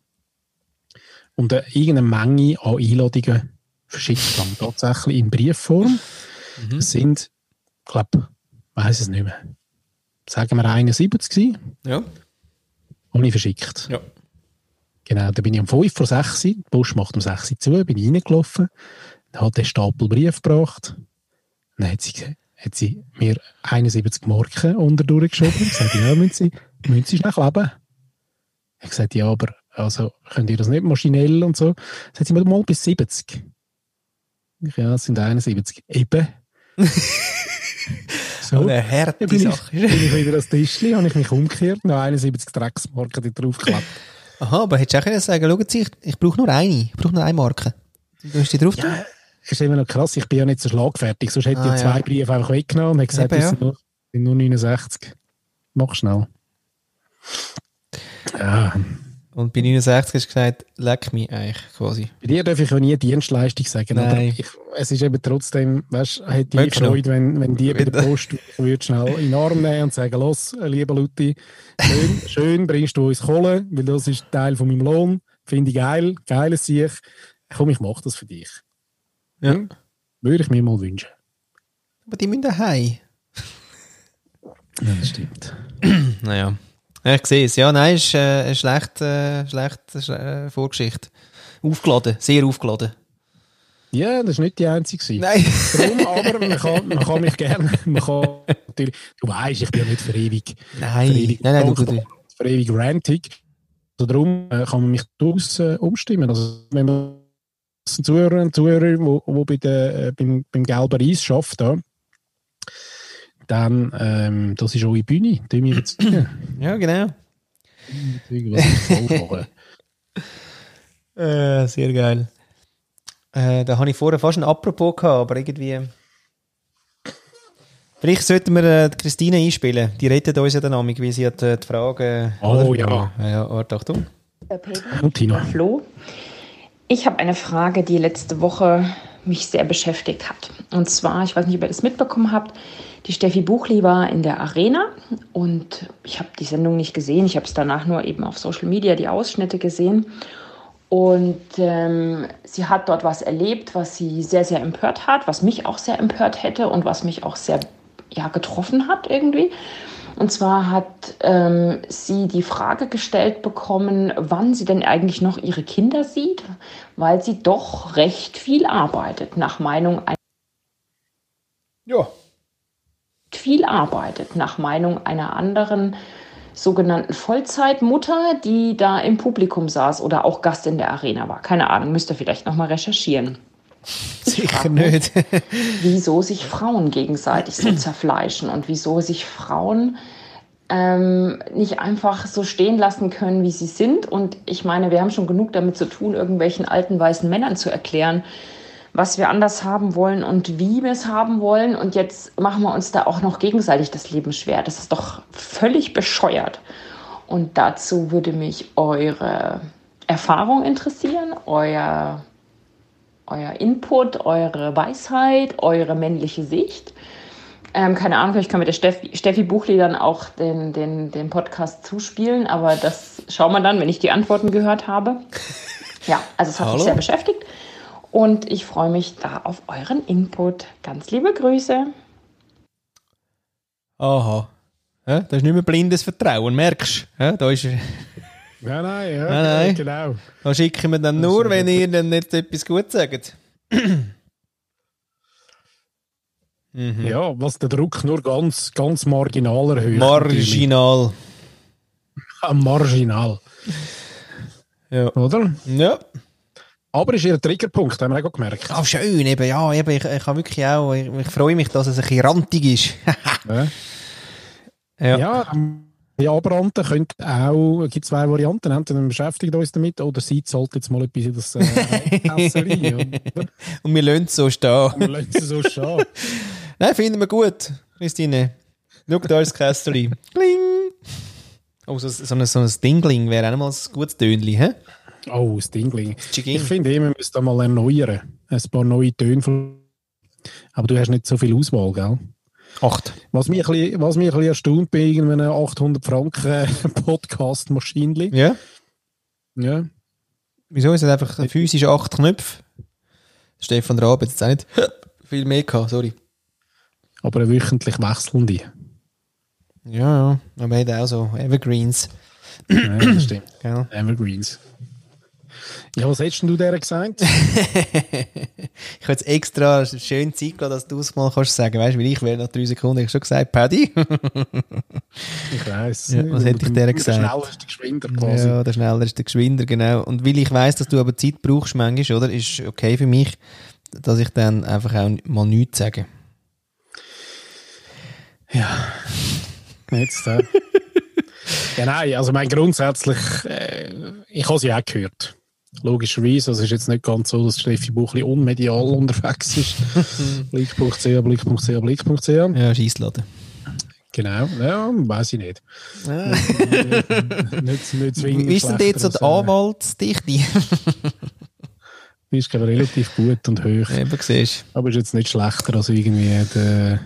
und äh, irgendeine Menge an Einladungen verschickt haben. Tatsächlich in Briefform. Mhm. Es sind, ich glaube, ich weiß es nicht mehr, sagen wir 71 gewesen. Ja. Und ich verschickt. Ja. Genau, da bin ich um 5 vor 6 Uhr, die Post macht um 6 Uhr zu, bin ich reingelaufen, hat den Stapel Brief gebracht. Dann hat sie, hat sie mir 71 Marken unter durchgeschoben und gesagt, ja, müssen Sie, müssen Sie schnell kleben? Ich gesagt, ja, aber also, könnt ihr das nicht maschinell und so? Sagt sie, mal bis 70. Ich, ja, es sind 71. Eben. so, eine harte bin Sache. Ich, bin ich wieder das Tischchen, habe ich mich umgekehrt, noch 71 Drecksmarken draufgeklebt. Aha, aber hättest du auch können sagen, schauen Sie, ich, ich brauche nur eine, ich brauche nur eine Marke. Du hast die drauf ja, ist immer noch krass, ich bin ja nicht so schlagfertig, sonst hätte ah, ich zwei ja. Briefe einfach weggenommen und gesagt, Eben, ja. sind, nur, sind nur 69. Mach schnell. Ja. Und bei 69 hast du gesagt, leck mich eigentlich quasi. Bei dir darf ich auch nie Dienstleistung sagen, Nein. aber ich, es ist eben trotzdem, weißt du, hätte ich Freude, wenn, wenn die bei der Post würde schnell in den Arm nehmen und sagen, los, lieber Lutti, schön, schön bringst du uns Kohle, weil das ist Teil von meinem Lohn, finde ich geil, geiles Sieg. Komm, ich mache das für dich. Ja. Hm? Würde ich mir mal wünschen. Aber die müssen daheim. ja, das stimmt. naja. Ich sehe es. Ja, nein, ist äh, eine schlechte, äh, schlechte äh, Vorgeschichte. Aufgeladen, sehr aufgeladen. Ja, das war nicht die einzige. Nein. Darum, aber man kann, man kann mich gerne, man kann natürlich, du weißt, ich bin ja nicht für ewig. Nein, für ewig, nein, nein, du, du. Für ewig rantig. Also darum äh, kann man mich durchaus äh, umstimmen. Also, wenn man Zuhörer und Zuhörer, wo, wo bei der, äh, beim, beim gelben Eis schafft, da, dann, ähm, das ist eure Bühne, die wir jetzt Ja, genau. Äh, sehr geil. Äh, da habe ich vorher fast ein Apropos gehabt, aber irgendwie. Vielleicht sollten wir äh, die Christine einspielen. Die rettet uns ja dann amig, wie sie hat äh, die Frage. Oh, ja. Ja, warte, Achtung. Und Tino. Flo. Ich habe eine Frage, die letzte Woche mich sehr beschäftigt hat. Und zwar, ich weiß nicht, ob ihr das mitbekommen habt, die Steffi Buchli war in der Arena und ich habe die Sendung nicht gesehen. Ich habe es danach nur eben auf Social Media die Ausschnitte gesehen. Und ähm, sie hat dort was erlebt, was sie sehr, sehr empört hat, was mich auch sehr empört hätte und was mich auch sehr ja, getroffen hat irgendwie. Und zwar hat ähm, sie die Frage gestellt bekommen, wann sie denn eigentlich noch ihre Kinder sieht, weil sie doch recht viel arbeitet, nach Meinung einer Ja. viel arbeitet, nach Meinung einer anderen sogenannten Vollzeitmutter, die da im Publikum saß oder auch Gast in der Arena war. Keine Ahnung, müsst ihr vielleicht nochmal recherchieren. Sicher nicht. wieso sich Frauen gegenseitig so zerfleischen und wieso sich Frauen ähm, nicht einfach so stehen lassen können, wie sie sind. Und ich meine, wir haben schon genug damit zu tun, irgendwelchen alten weißen Männern zu erklären, was wir anders haben wollen und wie wir es haben wollen. Und jetzt machen wir uns da auch noch gegenseitig das Leben schwer. Das ist doch völlig bescheuert. Und dazu würde mich eure Erfahrung interessieren, euer euer Input, eure Weisheit, eure männliche Sicht. Ähm, keine Ahnung, ich kann mit der Steffi, Steffi Buchli dann auch den, den, den Podcast zuspielen, aber das schauen wir dann, wenn ich die Antworten gehört habe. Ja, also es hat Hallo? mich sehr beschäftigt und ich freue mich da auf euren Input. Ganz liebe Grüße. Aha. Ja, das ist nicht mehr blindes Vertrauen, merkst du? Ja, da, ist, Ja, nein, ja, Nein, nein. genau. da schicken wir dann nur, wenn ihr dann nicht etwas gut sagt. Mhm. Ja, was den Druck nur ganz, ganz marginal erhöht. Marginal. Marginal, Ja. oder? Ja. Aber ist ihr Triggerpunkt, haben wir auch gemerkt. Ah, schön, eben, ja, eben, ich, ich habe wirklich auch, ich, ich freue mich, dass es ein bisschen rantig ist. Ja. ja. Ja, die Abranten können auch, es gibt zwei Varianten, entweder wir beschäftigen uns damit oder sie zahlt jetzt mal etwas in das äh, oder? Und wir lassen es so stehen. Wir lassen es so stehen. Nein, finden wir gut, Christine. Schau da ist das Kästchen. Kling! Oh, so, so, ein, so ein Dingling wäre auch mal ein gutes Tönli, hä? Oh, das Dingling. Tschiging. Ich finde, eh, wir müssen da mal erneuern. Ein paar neue Töne. Aber du hast nicht so viel Auswahl, gell? Acht. Was mich ein bisschen, was mich ein bisschen erstaunt bei irgendeinem 800 Franken Podcast-Maschinchen. Ja? Ja. Wieso? Es hat einfach physisch acht Knöpfe. Stefan Raab jetzt auch nicht viel mehr gehabt, sorry. Aber eine wöchentlich wechselnde. Ja, ja. Aber er hat auch so Evergreens. ja, das stimmt. Gell? Evergreens. Ja, was hättest du der gesagt? Ich habe jetzt extra schön Zeit gehabt, dass du es mal kannst sagen. Weißt du, weil ich wäre nach drei Sekunden ich schon gesagt, Paddy. Ich weiss. Ja, was hätte ich der Der gesagt? schnellste Geschwinder quasi. Ja, der schneller ist der Geschwinder, genau. Und weil ich weiss, dass du aber Zeit brauchst manchmal, oder, ist okay für mich, dass ich dann einfach auch mal nichts sage. Jetzt, äh. ja, nein, also mein grundsätzlich, äh, ich habe sie auch gehört. Logischerweise, also es ist jetzt nicht ganz so, dass Steffi Buchli unmedial unterwegs ist. Blick.ch, Blick.ch, Blick.ch. Ja, Scheissladen. Genau, ja, weiß ich nicht. nicht, nicht zwingend Wie ist denn dort so die als, Anwaltsdichte? Die ist glaube relativ gut und hoch. Eben, siehst Aber ist jetzt nicht schlechter als irgendwie der,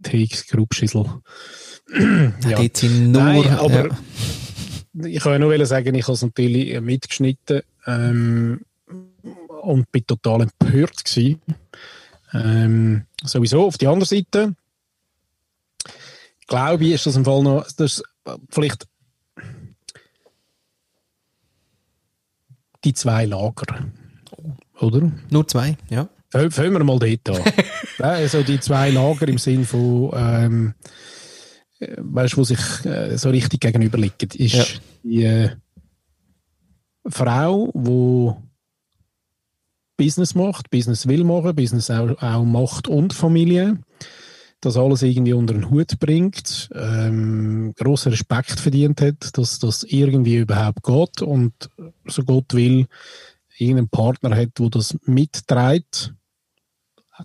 der Higgs Grubschissel. du. Ja. Dort sind nur... Nein, aber ja. Ich kann ja nur sagen, ich habe es natürlich äh, mitgeschnitten ähm, und bin total empört gewesen. Ähm, sowieso auf die andere Seite glaube ich, ist das im Fall noch, das ist vielleicht die zwei Lager, oder? Nur zwei, ja. Fangen wir mal dort an. Also die zwei Lager im Sinn von, ähm, äh, weißt du, wo sich äh, so richtig gegenüberliegen, ist Ja. die äh, Frau, die Business macht, Business will machen, Business auch, auch macht und Familie. das alles irgendwie unter den Hut bringt, ähm, großen Respekt verdient hat, dass das irgendwie überhaupt geht und so Gott will, irgendeinen Partner hat, wo das mitträgt,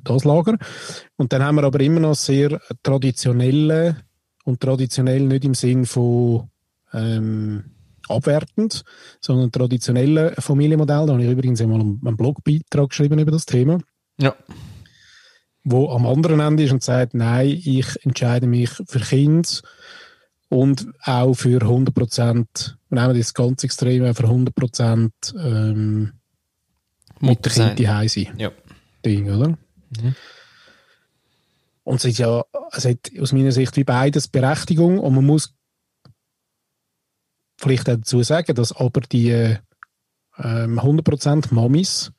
das Lager. Und dann haben wir aber immer noch sehr traditionelle und traditionell nicht im Sinn von ähm, abwertend, sondern traditionelle Familienmodell. Da habe ich übrigens einmal einen Blogbeitrag geschrieben über das Thema. Ja. Wo am anderen Ende ist und sagt, nein, ich entscheide mich für Kinder und auch für 100 Prozent, wir nehmen das ganz extrem, für 100 Prozent ähm, mit der Kind daheim sein. Ja. Ding, oder? Mhm. Und es ist ja, es hat aus meiner Sicht wie beides Berechtigung und man muss vielleicht auch dazu sagen, dass aber die ähm, 100% Mamis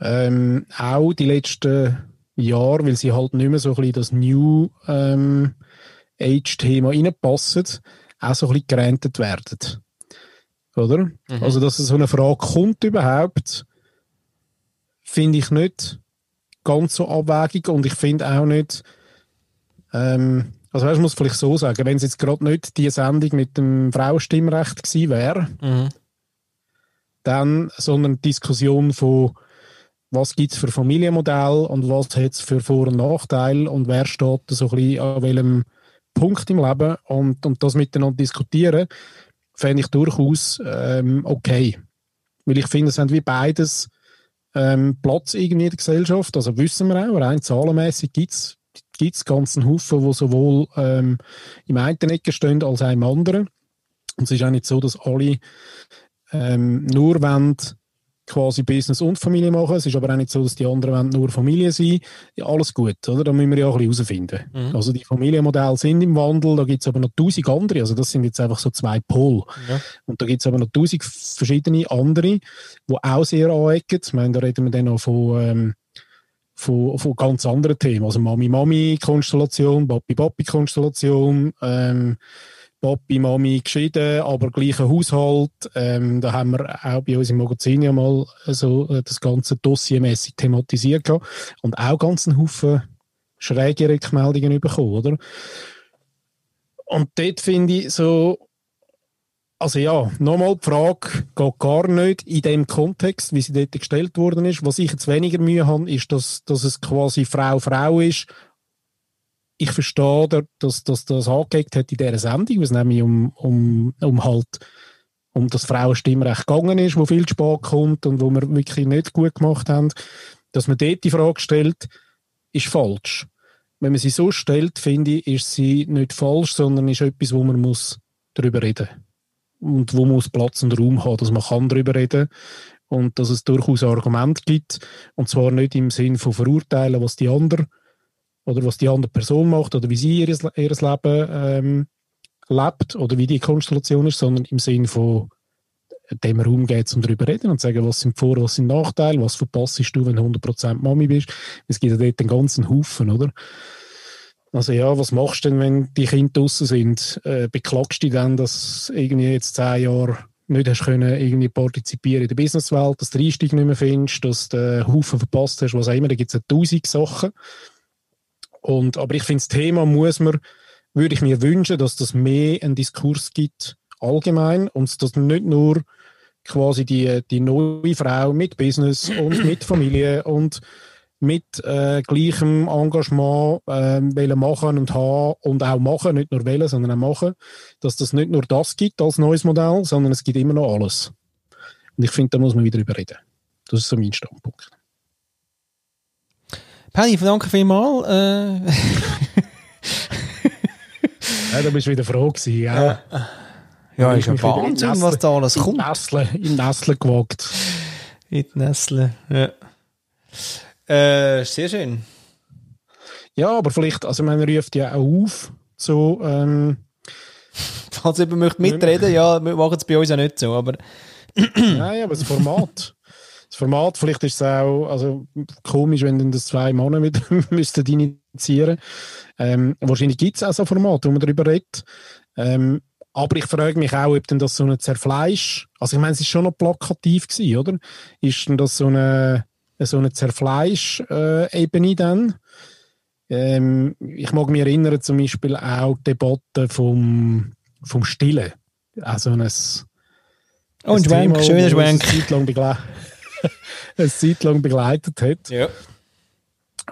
ähm, auch die letzten Jahre, weil sie halt nicht mehr so ein bisschen das New ähm, Age-Thema reinpassen, auch so ein bisschen gerentet werden. Oder? Mhm. Also, dass so eine Frage kommt überhaupt, finde ich nicht ganz so abwägig und ich finde auch nicht, ähm, also weißt, ich muss vielleicht so sagen, wenn es jetzt gerade nicht die Sendung mit dem Frauenstimmrecht gewesen wäre, mhm. dann, sondern eine Diskussion von was gibt es für Familienmodelle und was hat es für Vor- und Nachteile und wer steht so ein bisschen an welchem Punkt im Leben und, und das miteinander diskutieren, fände ich durchaus ähm, okay. Weil ich finde, es haben wie beides ähm, Platz irgendwie in der Gesellschaft. Also wissen wir auch, rein zahlenmäßig gibt es gibt es ganzen Haufen, die sowohl ähm, im einen Ecke stehen als auch im anderen. Und es ist auch nicht so, dass alle ähm, nur wollen, quasi Business und Familie machen. Es ist aber auch nicht so, dass die anderen nur Familie sein. Ja, alles gut, oder? Da müssen wir ja auch ein bisschen herausfinden. Mhm. Also die Familienmodelle sind im Wandel, da gibt es aber noch tausend andere. Also das sind jetzt einfach so zwei Pole. Ja. Und da gibt es aber noch tausend verschiedene andere, die auch sehr anecken. Ich meine, da reden wir dann auch von ähm, von, von ganz anderen Themen. Also Mami-Mami-Konstellation, Papi-Papi-Konstellation, ähm, Papi, Mami geschieden, aber gleicher Haushalt. Ähm, da haben wir auch bei uns im Magazin ja mal so äh, das ganze dossiermäßig thematisiert gehabt. und auch ganz einen Haufen schräge Rückmeldungen bekommen, oder? Und dort finde ich so, also ja, nochmal die Frage geht gar nicht in dem Kontext, wie sie dort gestellt worden ist. Was ich jetzt weniger Mühe habe, ist, dass, dass es quasi Frau-Frau ist. Ich verstehe, dass, dass das angelegt hat in dieser Sendung, was nämlich um, um, um halt um das Frauenstimmrecht gegangen ist, wo viel Spaß kommt und wo wir wirklich nicht gut gemacht haben. Dass man dort die Frage stellt, ist falsch. Wenn man sie so stellt, finde ich, ist sie nicht falsch, sondern ist etwas, wo man muss darüber reden muss und wo muss Platz und Raum haben, dass man kann darüber reden und dass es durchaus ein Argument gibt und zwar nicht im Sinn von verurteilen, was die andere oder was die andere Person macht oder wie sie ihr, ihr Leben ähm, lebt oder wie die Konstellation ist, sondern im Sinn von dem Raum geht um darüber reden und sagen, was sind Vor-, was sind Nachteile, was verpasst du, wenn du 100% Mami bist. Es gibt ja dort einen ganzen Haufen, oder? Also ja, was machst du denn, wenn die Kinder draußen sind? Äh, beklagst du dich dann, dass irgendwie jetzt zehn Jahre nicht hast können irgendwie partizipieren in der Businesswelt, dass du den Einstieg nicht mehr findest, dass du einen Haufen verpasst hast, was auch immer, da gibt es ja tausend Sachen. Und, aber ich finde, das Thema muss man, würde ich mir wünschen, dass das mehr einen Diskurs gibt, allgemein, und dass nicht nur quasi die, die neue Frau mit Business und mit Familie und mit äh, gleichem Engagement äh, wollen machen und haben und auch machen, nicht nur wählen, sondern auch machen, dass das nicht nur das gibt als neues Modell, sondern es gibt immer noch alles. Und ich finde, da muss man wieder drüber reden. Das ist so mein Standpunkt. Paddy, danke vielmals. Äh. ja, da bist du wieder froh gewesen, ja. Ja, ist ja Wahnsinn, was da alles kommt. Im Nestle gewagt. In die Nestle, ja. Äh, sehr schön. Ja, aber vielleicht, also man ruft ja auch auf, so, ähm, Falls jemand möchte mitreden, ja, wir machen es bei uns ja nicht so, aber... Nein, aber das Format. Das Format, vielleicht ist es auch, also komisch, wenn dann das zwei Männer wieder müssten initiieren. Ähm, wahrscheinlich gibt es auch so Formate, wo man darüber redet. Ähm, aber ich frage mich auch, ob denn das so ein Zerfleisch, also ich meine, es ist schon noch plakativ gewesen, oder? Ist denn das so eine so eine Zerfleisch-Ebene dann, Ähm, ich mag mich erinnern, zum Beispiel auch die Debatte vom, vom Stillen. Also ein, oh, ein Schwenk, schöner Schwenk. Zeit lang, begle eine Zeit lang begleitet hat. Ja.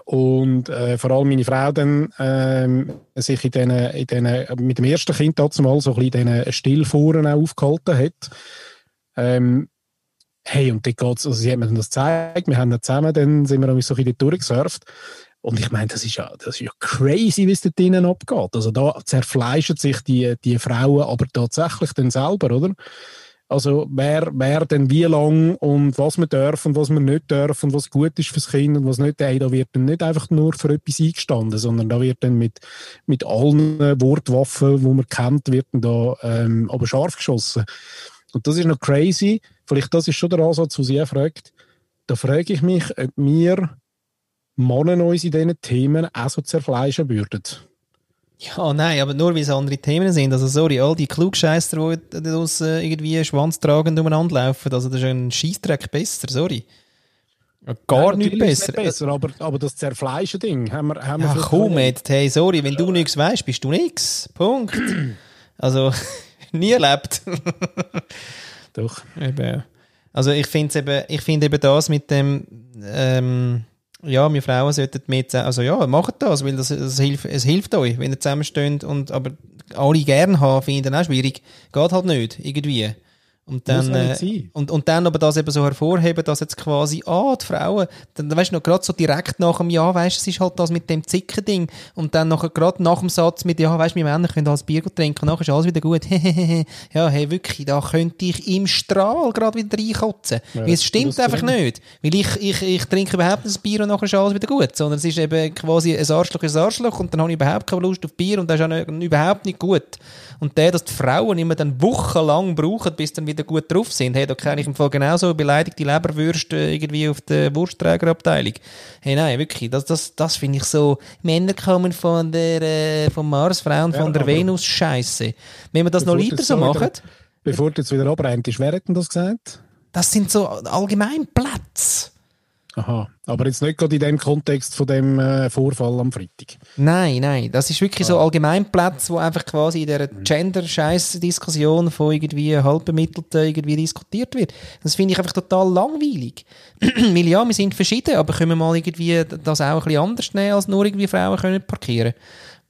Und äh, vor allem meine Frau dann ähm, sich in den, in den, mit dem ersten Kind dazu mal so ein bisschen in diesen Stillforen auch aufgehalten hat. Ähm, hey, und dort geht's, also sie hat mir das gezeigt, wir haben dann zusammen, dann sind wir so ein bisschen durchgesurft. Und ich meine, das ist ja, das ist ja crazy, wie es dort drinnen abgeht. Also da zerfleischen sich die, die Frauen aber tatsächlich dann selber, oder? Also wer, wer denn wie lang und was man darf und was man nicht darf und was gut ist fürs Kind und was nicht, ey, da wird dann nicht einfach nur für etwas eingestanden, sondern da wird dann mit, mit allen Wortwaffen, die man kennt, wird dann da ähm, aber scharf geschossen. Und das ist noch crazy. Vielleicht das ist schon der Ansatz, was sie fragt. Da frage ich mich, ob wir Männer uns in diesen Themen auch so zerfleischen würden. Ja, nein, aber nur weil es andere Themen sind. Also, sorry, all die Klugscheißer, die äh, irgendwie schwanztragend umeinander laufen, also das ist ein Scheißdreck besser, sorry. Gar ja, nicht besser. Nicht besser aber, aber das Zerfleischen-Ding haben wir, haben ja, wir komm jetzt, hey, sorry, wenn du nichts weißt, bist du nichts. Punkt. also, nie erlebt. Doch. Eben. Also, ich finde eben, ich finde eben das mit dem, ähm, ja, wir Frauen sollten mehr also ja, macht das, weil das, das hilft, es hilft euch, wenn ihr zusammensteht und, aber alle gern haben, finde ich dann auch schwierig. Geht halt nicht, irgendwie. Und dann, äh, und, und dann aber das eben so hervorheben, dass jetzt quasi, ah, die Frauen, dann weißt du noch gerade so direkt nach dem Ja, weißt du, es ist halt das mit dem Zicken-Ding. Und dann noch gerade nach dem Satz mit Ja, weißt du, wir Männer können alles Bier trinken, nachher ist alles wieder gut. ja, hey, wirklich, da könnte ich im Strahl gerade wieder reinkotzen. Ja, Weil es stimmt einfach stimmt. nicht. Weil ich, ich, ich trinke überhaupt nicht das Bier und nachher ist alles wieder gut. Sondern es ist eben quasi ein Arschloch, ein Arschloch und dann habe ich überhaupt keine Lust auf Bier und das ist auch nicht, überhaupt nicht gut. Und der, dass die Frauen immer dann wochenlang brauchen, bis dann wieder gut drauf sind, hey, da kenne ich im Fall genauso beleidigte Leberwürste irgendwie auf der Wurstträgerabteilung. Hey, nein, wirklich, das, das, das finde ich so, Männer kommen von der, äh, vom Mars, Frauen von der Venus, scheiße. Wenn wir das noch weiter so machen... bevor du jetzt wieder abrennst, wer hat denn das gesagt? Das sind so Allgemeinplätze. Aha, aber jetzt nicht gerade in dem Kontext von dem äh, Vorfall am Freitag. Nein, nein, das ist wirklich ah. so Allgemeinplätze, wo einfach quasi in der mhm. Gender-Scheiß-Diskussion von irgendwie halbbemittelten irgendwie diskutiert wird. Das finde ich einfach total langweilig. Weil ja, wir sind verschieden, aber können wir mal irgendwie das auch ein bisschen anders nehmen, als nur irgendwie Frauen können parkieren.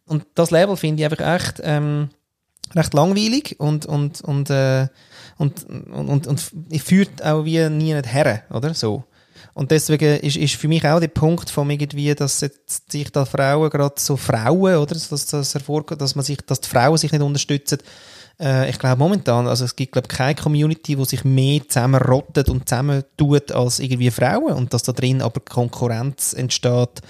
Und das Level finde ich einfach echt ähm, recht langweilig und und und, äh, und, und, und, und, und führt auch wie nie nicht her, oder so. Und deswegen ist, ist für mich auch der Punkt von irgendwie, dass jetzt sich da Frauen gerade so Frauen, oder, dass das hervorgeht, dass man sich, dass die Frauen sich nicht unterstützen, äh, ich glaube momentan, also es gibt glaube keine Community, wo sich mehr zusammenrottet und zusammentut als irgendwie Frauen und dass da drin aber Konkurrenz entsteht,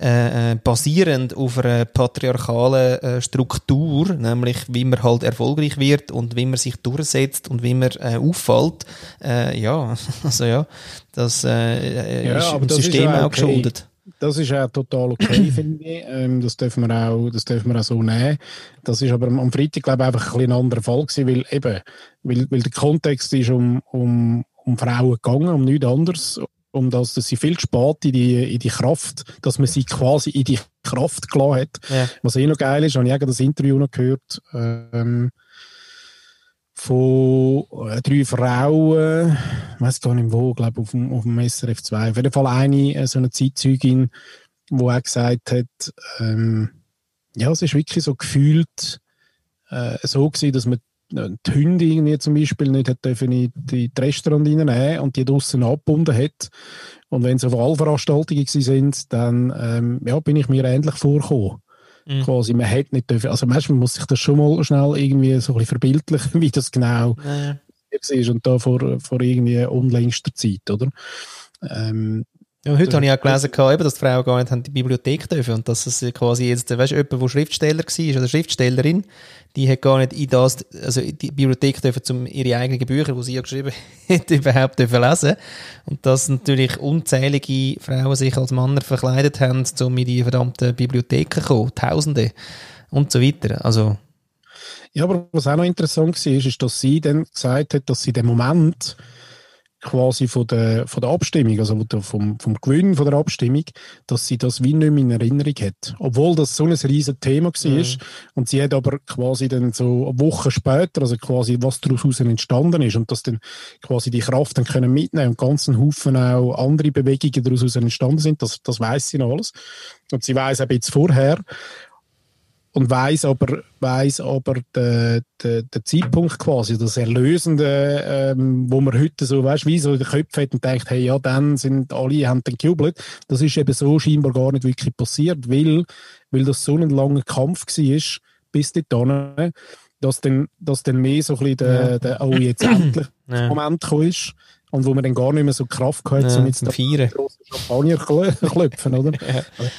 äh, äh, basierend auf einer patriarchalen äh, Struktur, nämlich wie man halt erfolgreich wird und wie man sich durchsetzt und wie man äh, auffällt. Äh, ja, also ja, das äh, ja, ist im System auch, okay. geschuldet das ist auch total okay, finde ich. Ähm, das, dürfen wir auch, das dürfen wir auch so nehmen. Das ist aber am Freitag, glaube ich, einfach ein, ein anderer Fall gewesen, weil eben, weil, weil der Kontext ist um, um, um Frauen gegangen, um nichts anderes. Um das, dass sie viel spät in die, in die Kraft, dass man sie quasi in die Kraft gelassen hat. Ja. Was eh noch geil ist, habe ich das Interview noch gehört, ähm, von äh, drei Frauen, ich weiß gar nicht wo, glaube auf dem, auf dem SRF 2. Auf jeden Fall eine, äh, so eine Zeitzeugin, die auch gesagt hat, ähm, ja, es ist wirklich so gefühlt äh, so gewesen, dass man äh, die Hunde irgendwie zum Beispiel nicht hat in die, Restaurant reinnehmen und die draussen abgebunden hat. Und wenn sie auf Wahlveranstaltungen sind, dann ähm, ja, bin ich mir ähnlich vorgekommen. Mhm. Quasi, man hat nicht dürfen, also manchmal muss sich das schon mal schnell irgendwie so ein bisschen verbildlichen, wie das genau ja. ist und da vor, vor irgendwie unlängster Zeit, oder? Ähm, ja, heute habe ich auch gelesen, eben, dass die Frauen gar nicht in die Bibliothek dürfen und dass es quasi jetzt, weißt du, jemand, der Schriftsteller war oder Schriftstellerin, die hat gar nicht in das, also die Bibliothek dürfen, um ihre eigenen Bücher, die sie ja geschrieben hat, überhaupt dürfen lesen. Und dass natürlich unzählige Frauen sich als Männer verkleidet haben, um in die verdammten Bibliotheken zu kommen, Tausende und so weiter. Also. Ja, aber was auch noch interessant war, ist, ist, dass sie dann gesagt hat, dass sie den Moment, quasi von der, von der Abstimmung, also vom, vom Gewinn von der Abstimmung, dass sie das wie nicht mehr in Erinnerung hat. Obwohl das so ein riesiges Thema war. Mhm. Und sie hat aber quasi dann so Wochen später, also quasi was daraus entstanden ist und dass dann quasi die Kraft dann können mitnehmen und ganzen Haufen auch andere Bewegungen daraus entstanden sind, das, das weiß sie noch alles. Und sie weiß auch jetzt vorher, und weiß aber, weiß aber den, den, den Zeitpunkt quasi, das Erlösende, ähm, wo man heute so, weißt, wie so in den Köpfen hat und denkt, hey, ja, dann sind alle, haben dann gejubelt. Das ist eben so scheinbar gar nicht wirklich passiert, weil, weil das so ein langer Kampf war, bis dorthin, dass dann, dass dann mehr so ein bisschen der, der oh, jetzt endlich ja. Moment gekommen ist und wo man dann gar nicht mehr so Kraft gehabt hat, ja, um jetzt da grossen Champagner klopfen, oder? ja. Also,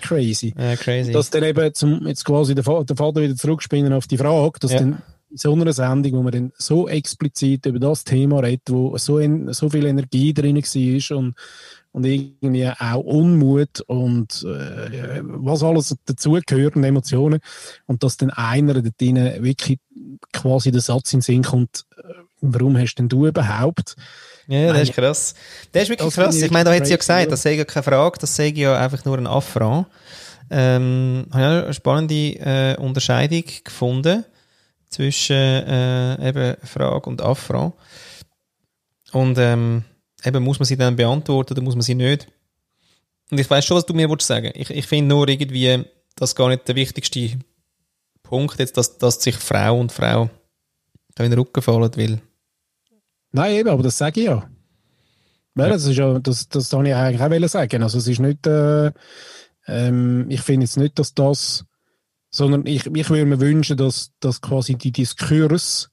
crazy. Ja, crazy. Dass dann eben zum, jetzt quasi der, der Vater wieder zurückspinnen auf die Frage, dass ja. dann in so einer Sendung, wo man dann so explizit über das Thema redet, wo so, in, so viel Energie drin war und, und irgendwie auch Unmut und äh, was alles dazugehört und Emotionen und dass dann einer da drinnen wirklich quasi der Satz in den Sinn kommt, äh, warum hast denn du überhaupt ja, das ist krass. Das ist wirklich krass. Ich meine, da hat sie ja gesagt, das sei ja keine Frage, das sei ja einfach nur ein Affront. Ähm, habe ja eine spannende äh, Unterscheidung gefunden zwischen äh, eben Frage und Affront. Und ähm, eben muss man sie dann beantworten oder muss man sie nicht. Und ich weiß schon, was du mir willst sagen. Ich, ich finde nur irgendwie, das gar nicht der wichtigste Punkt jetzt, dass, dass sich Frau und Frau da in den Rücken fallen will. Nein, eben, aber das sage ich ja. ja. Das, ist ja das, das ich eigentlich auch sagen. Also es ist nicht, äh, ähm, ich finde jetzt nicht, dass das, sondern ich, ich würde mir wünschen, dass, dass quasi die Diskurs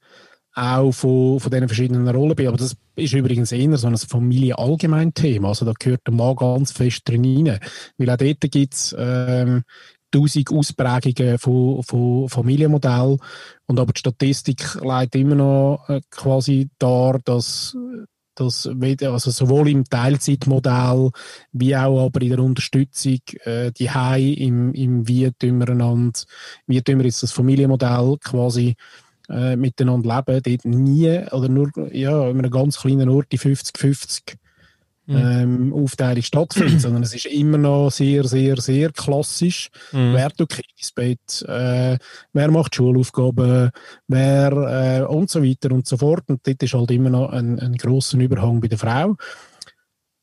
auch von, von diesen verschiedenen Rollen bin. Aber das ist übrigens eher so ein Familie-Allgemein-Thema. Also da gehört der Mann ganz fest drin rein. Weil auch dort gibt es ähm, tausend Ausprägungen von, von Familienmodellen. Und aber die Statistik leitet immer noch äh, quasi dar, dass dass also sowohl im Teilzeitmodell wie auch aber in der Unterstützung äh, die Hai im, im wie tun wir wie tun wir das Familienmodell quasi äh, miteinander leben, dort nie oder nur ja, in einem ganz kleinen Ort die 50-50 mhm. Ähm, Aufteilung stattfindet, sondern es ist immer noch sehr, sehr, sehr klassisch. Mhm. Wer tut Kindesbett, äh, wer macht Schulaufgaben, wer äh, und so weiter und so fort. Und dort ist halt immer noch ein, ein grosser Überhang bei der Frau.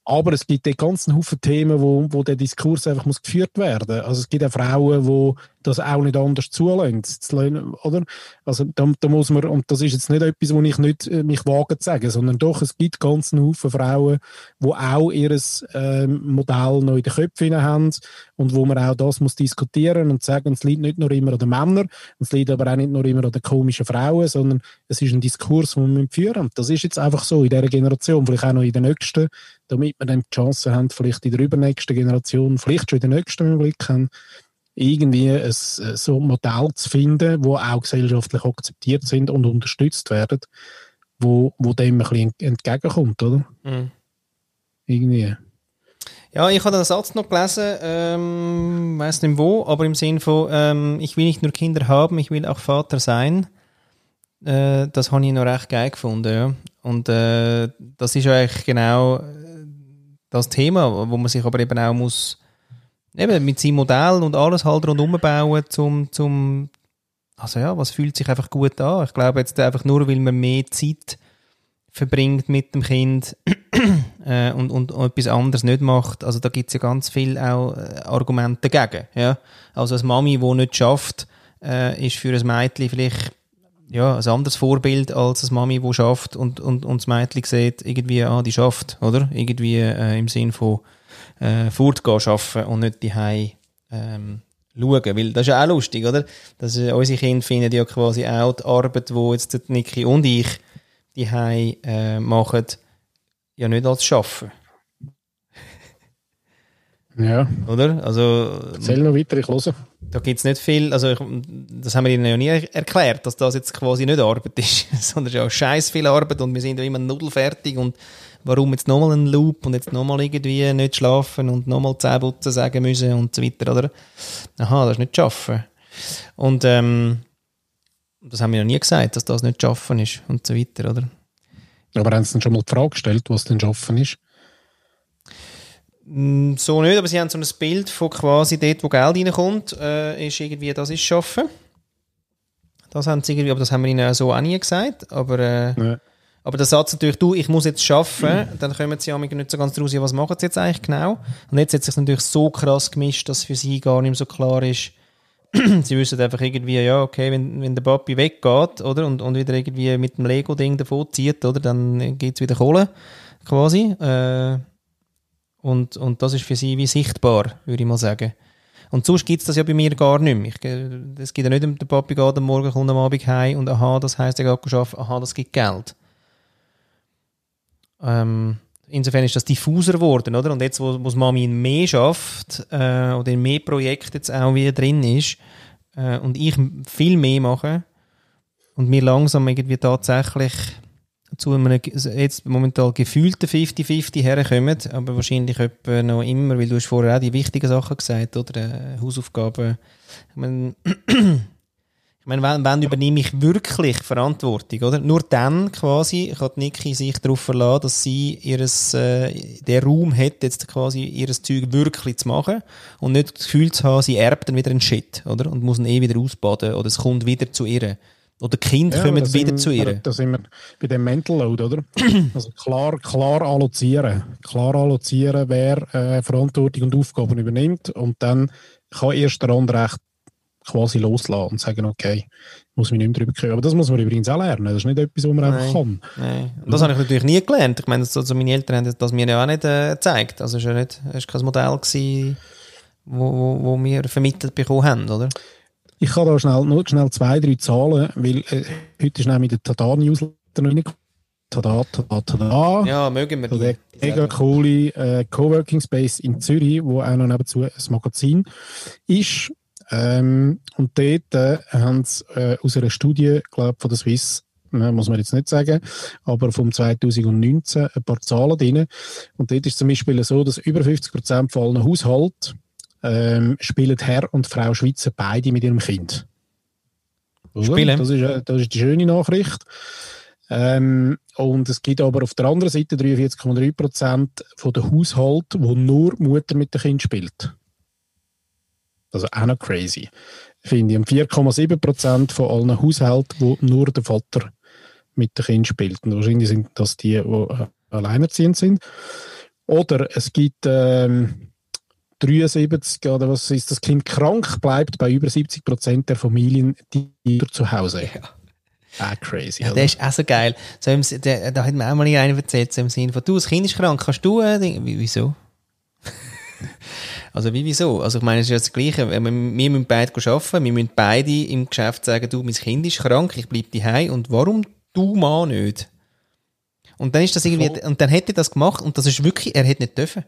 Aber es gibt den ganzen Haufen Themen, wo, wo der Diskurs einfach muss geführt werden. Also es gibt auch Frauen, die das auch nicht anders zulassen, oder? Also da, da, muss man, und das ist jetzt nicht etwas, wo ich nicht äh, mich wage zu sagen, sondern doch, es gibt ganz Haufen Frauen, die auch ihr ähm, Modell noch in den Köpfen haben und wo man auch das muss diskutieren und sagen, es liegt nicht nur immer an den Männern, es liegt aber auch nicht nur immer an den komischen Frauen, sondern es ist ein Diskurs, den wir führen Das ist jetzt einfach so in dieser Generation, vielleicht auch noch in der nächsten, damit wir dann die Chance haben, vielleicht in der übernächsten Generation, vielleicht schon in der nächsten im Blick haben, irgendwie ein, so ein Modell zu finden, wo auch gesellschaftlich akzeptiert sind und unterstützt werden, wo, wo dem ein bisschen entgegenkommt, oder? Mhm. Irgendwie. Ja, ich habe den Satz noch gelesen, ähm, weiß nicht wo, aber im Sinn von, ähm, ich will nicht nur Kinder haben, ich will auch Vater sein. Äh, das habe ich noch recht geil gefunden, ja. Und äh, das ist eigentlich genau das Thema, wo man sich aber eben auch muss eben mit seinem Modell und alles halt rundum bauen, zum, zum, also ja, was fühlt sich einfach gut an? Ich glaube jetzt einfach nur, weil man mehr Zeit verbringt mit dem Kind äh, und, und, und etwas anderes nicht macht. Also da gibt es ja ganz viel auch äh, Argumente dagegen. Ja? Also als Mami, die nicht schafft, äh, ist für ein Mädchen vielleicht ja, ein anderes Vorbild als eine Mami, die schafft und, und, und das Mädchen sieht, irgendwie, ah, die schafft, oder? Irgendwie äh, im Sinn von, äh, fortgehen arbeiten und nicht die ähm, schauen. Weil das ist ja auch lustig, oder? Das ist, unsere Kinder finden ja quasi auch die Arbeit, die jetzt Niki und ich die äh, machen, ja nicht als Schaffen. Ja. Oder? Also. Erzähl noch weiter, ich höre. Da gibt es nicht viel, also ich, das haben wir ihnen ja nie erklärt, dass das jetzt quasi nicht Arbeit ist, sondern ja scheiß viel Arbeit und wir sind ja immer nudelfertig und warum jetzt nochmal ein Loop und jetzt nochmal irgendwie nicht schlafen und nochmal Zähneputzen sagen müssen und so weiter, oder? Aha, das ist nicht schaffen. Und ähm, das haben wir ja nie gesagt, dass das nicht schaffen ist und so weiter, oder? Aber haben Sie dann schon mal die Frage gestellt, was denn schaffen ist? Mm, so nicht, aber sie haben so ein Bild von quasi dort, wo Geld reinkommt, äh, ist irgendwie, das ist Schaffen. Das haben sie irgendwie, aber das haben wir ihnen so auch nie gesagt. Aber, äh, Ja. aber der Satz natürlich, du, ich muss jetzt schaffen, dann kommen sie ja nicht so ganz draus, ja, was machen sie jetzt eigentlich genau? Und jetzt hat sich natürlich so krass gemischt, dass für sie gar nicht mehr so klar ist, sie wissen einfach irgendwie, ja, okay, wenn, wenn der Papi weggeht, oder, und, und wieder irgendwie mit dem Lego-Ding davon zieht, oder, dann geht's wieder Kohle, quasi. Äh, und, und das ist für sie wie sichtbar, würde ich mal sagen. Und sonst gibt's das ja bei mir gar nicht mehr. Es gibt ja nicht, der Papi geht am Morgen, kommt am Abend heim und aha, das heisst, er geht arbeiten, aha, das gibt Geld. Ähm, insofern ist das diffuser geworden, oder? Und jetzt, wo, wo Mami mehr schafft, äh, oder in mehr Projekten jetzt auch wieder drin ist, äh, und ich viel mehr mache, und wir langsam irgendwie tatsächlich zu einem ge- jetzt momentan gefühlten 50-50 herkommen, aber wahrscheinlich noch immer, weil du hast vorher auch die wichtigen Sachen gesagt, oder? Äh, Hausaufgaben. Ich meine, ich meine, wenn, wenn übernehme ich wirklich Verantwortung, oder? Nur dann quasi kann Niki sich darauf verlassen, dass sie ihres, äh, der Raum hat, jetzt quasi ihres Zeug wirklich zu machen und nicht das Gefühl zu haben, sie erbt dann wieder einen Shit, oder? Und muss ihn eh wieder ausbaden oder es kommt wieder zu ihr. Oder Kinder Ja, kommen wieder zu ihr. Da sind wir bei dem Mental Load, oder? Also klar, klar allozieren. Klar allozieren, wer äh, Verantwortung und Aufgaben übernimmt. Und dann kann erst der andere echt quasi loslassen und sagen, okay, muss mich nicht mehr darüber kümmern. Aber das muss man übrigens auch lernen. Das ist nicht etwas, was man einfach kann. Nein. Das habe ich natürlich nie gelernt. Ich meine, das, also meine Eltern haben das mir ja auch nicht äh, gezeigt. Also es war ja nicht, es war kein Modell, gewesen, wo, wo, wo wir vermittelt bekommen haben, oder? Ich kann da schnell, nur schnell zwei, drei Zahlen, weil äh, heute ist nämlich der Tada-Newsletter noch reingekommen. Tada, tada, tada. Ja, mögen wir die. mega coole äh, Coworking Space in Zürich, wo auch noch nebenzu ein Magazin ist. Ähm, und dort äh, haben sie äh, aus einer Studie, glaube von der Swiss, muss man jetzt nicht sagen, aber vom 2019 ein paar Zahlen drin. Und dort ist zum Beispiel so, dass über 50 Prozent von allen Haushalten ähm, spielen Herr und Frau Schweizer beide mit ihrem Kind. Oder? Spielen. Das ist, äh, das ist die schöne Nachricht. Ähm, und es gibt aber auf der anderen Seite 43,3 Prozent von den Haushalten, wo nur Mutter mit dem Kind spielt. Also auch noch crazy. Finde ich. Und 4,7 Prozent von allen Haushalten, wo nur der Vater mit dem Kind spielt. Und wahrscheinlich sind das die, die äh, alleinerziehend sind. Oder es gibt ähm, 73, oder was ist das Kind krank bleibt bei über 70 Prozent der Familien, die zu Hause. Ja. Ah, crazy. Ja, der ist auch so geil. So im, der, da hat mir auch mal einer erzählt, so im Sinne von, du, das Kind ist krank, kannst du, äh, wieso? also, wie, wieso? Also, ich meine, es ist ja das Gleiche. Wir, wir müssen beide arbeiten, wir müssen beide im Geschäft sagen, du, mein Kind ist krank, ich bleib daheim und warum du Mann nicht? Und dann ist das irgendwie, und dann hätte er das gemacht und das ist wirklich, er hätte nicht dürfen.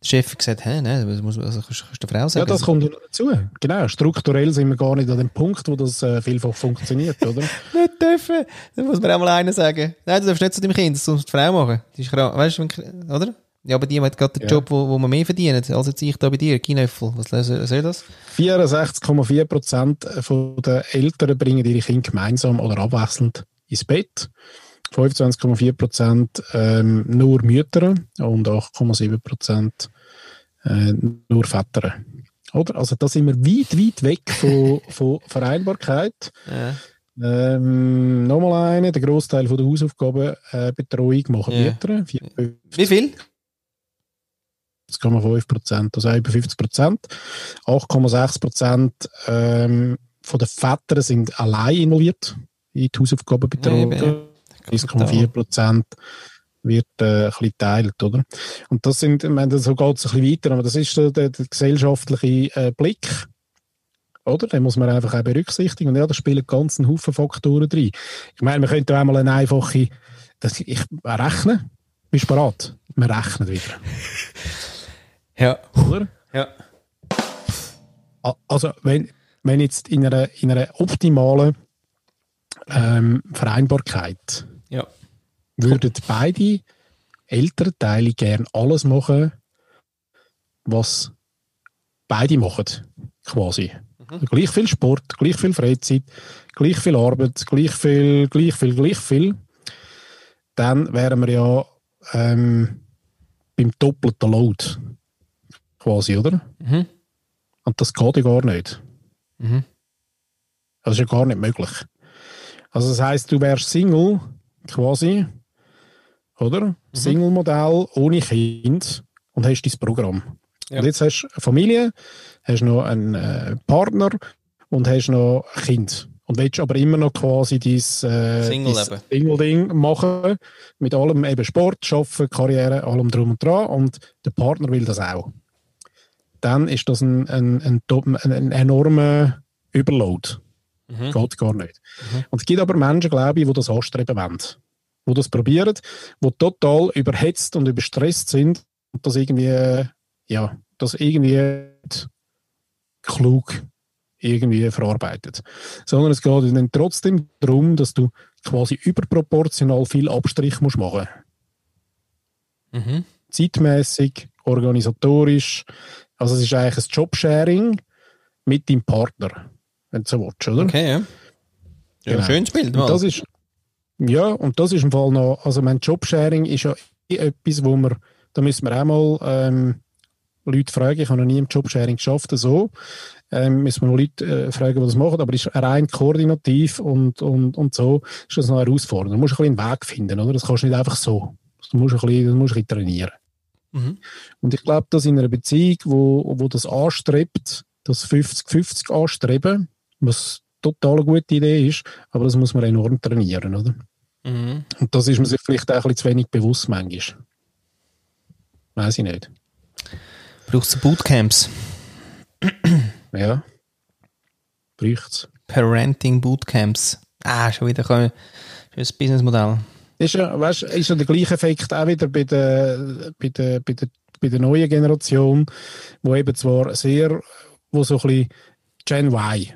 Der Chef hat gesagt, hä, nein, das muss, also kannst, kannst du der Frau Ja, sagen. das kommt ja dazu. Genau, strukturell sind wir gar nicht an dem Punkt, wo das äh, vielfach funktioniert, oder? nicht dürfen. Dann muss mir auch mal einer sagen, nein, du darfst nicht zu deinem Kind, das muss die Frau machen. Die ist krank. Weißt du, oder? Ja, aber die hat gerade den Ja. Job, wo, wo man mehr verdient, als jetzt ich da bei dir, Kinöffel. Was soll das? 64,4 Prozent der Eltern bringen ihre Kinder gemeinsam oder abwechselnd ins Bett. 25,4 Prozent ähm, nur Mütter und 8,7 Prozent äh, nur Väter. Oder? Also da sind wir weit, weit weg von, von Vereinbarkeit. Ja. Ähm, Nochmal eine, der Großteil von der Hausaufgabenbetreuung äh, machen Ja. Mütter. Wie viel? 50,5 Prozent, also über 50 Prozent. 8,6 Prozent ähm, von den Vätern sind allein involviert in die Hausaufgabenbetreuung. Ja, 1,4 Prozent wird äh, ein bisschen geteilt, oder? Und das sind, ich meine, so geht es ein bisschen weiter, aber das ist so der, der gesellschaftliche äh, Blick, oder? Den muss man einfach auch berücksichtigen. Und ja, da spielen ganz einen Haufen Faktoren drin. Ich meine, wir könnten auch mal eine einfache, das, ich rechne, bist du bereit? Wir rechnen wieder, Ja. oder? Ja. Also, wenn, wenn jetzt in einer, in einer optimalen ähm, Vereinbarkeit Ja. würden beide Elternteile gern alles machen, was beide machen, quasi. Mhm. Gleich viel Sport, gleich viel Freizeit, gleich viel Arbeit, gleich viel, gleich viel, gleich viel. dann wären wir ja ähm, beim doppelten Load. Quasi, oder? Mhm. Und das geht ja gar nicht. Mhm. Das ist ja gar nicht möglich. Also das heißt, du wärst Single, quasi, oder? Mhm. Single-Modell ohne Kind und hast dein Programm. Ja. Und jetzt hast du eine Familie, hast noch einen äh, Partner und hast noch ein Kind. Und willst aber immer noch quasi dein, äh, Single-Ding machen, mit allem eben Sport, Arbeiten, Karriere, allem drum und dran und der Partner will das auch. Dann ist das ein, ein, ein, ein, ein enormer Überload. Mhm. Geht gar nicht. Und es gibt aber Menschen, glaube ich, die das anstreben wollen. Die das probieren, die total überhetzt und überstresst sind und das irgendwie, äh, ja, das irgendwie klug irgendwie verarbeitet. Sondern es geht dann trotzdem darum, dass du quasi überproportional viel Abstrich musst machen Mhm. Zeitmäßig, organisatorisch. Also es ist eigentlich ein Jobsharing mit deinem Partner, wenn du so willst, oder? Okay, ja. Ja, Genau. schönes Bild. Und Mal. das ist, ja, und das ist im Fall noch, also mein Jobsharing ist ja eh etwas, wo wir, da müssen wir auch mal ähm, Leute fragen, ich habe noch nie im Jobsharing geschafft, so, ähm, müssen wir noch Leute äh, fragen, die das machen, aber ist rein koordinativ und, und, und so ist das noch herausfordernd. Du musst ein bisschen einen Weg finden, oder? Das kannst du nicht einfach so. Du musst ein bisschen, du musst ein bisschen trainieren. Mhm. Und ich glaube, dass in einer Beziehung, wo, wo das anstrebt, das 50-50 anstreben, was total eine gute Idee ist, aber das muss man enorm trainieren, oder? Mhm. Und das ist man sich vielleicht auch ein bisschen zu wenig bewusst manchmal. Weiß ich nicht. Brauchst du Bootcamps? Ja. Braucht's. Parenting Bootcamps. Ah, schon wieder ein schönes Businessmodell. Ist ja, weißt, ist ja der gleiche Effekt auch wieder bei der, bei der, bei der, bei der neuen Generation, wo eben zwar sehr, wo so ein bisschen Gen Y,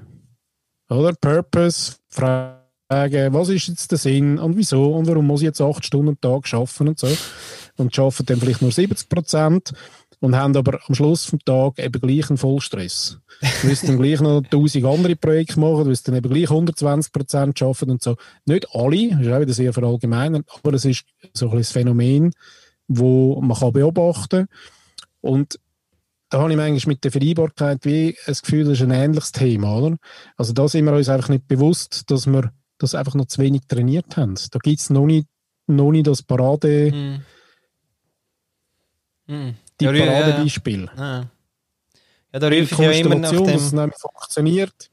oder? Purpose, Fragen, was ist jetzt der Sinn und wieso und warum muss ich jetzt acht Stunden am Tag arbeiten und so. Und arbeiten dann vielleicht nur 70 Prozent und haben aber am Schluss vom Tag eben gleich einen Vollstress. Du wirst dann gleich noch tausend andere Projekte machen, du wirst dann eben gleich 120 Prozent arbeiten und so. Nicht alle, das ist auch wieder sehr verallgemeinert, aber es ist so ein bisschen das Phänomen, wo man kann beobachten Und da habe ich manchmal mit der Vereinbarkeit wie das Gefühl, das ist ein ähnliches Thema, oder? Also da sind wir uns einfach nicht bewusst, dass wir das einfach noch zu wenig trainiert haben. Da gibt es noch nicht, noch nicht das Parade. Mhm. die Ja, ja, ja. Paradebeispiel. Ah. Ja, da rufe ich ja immer nach Konstellation, dass es dem. nämlich funktioniert.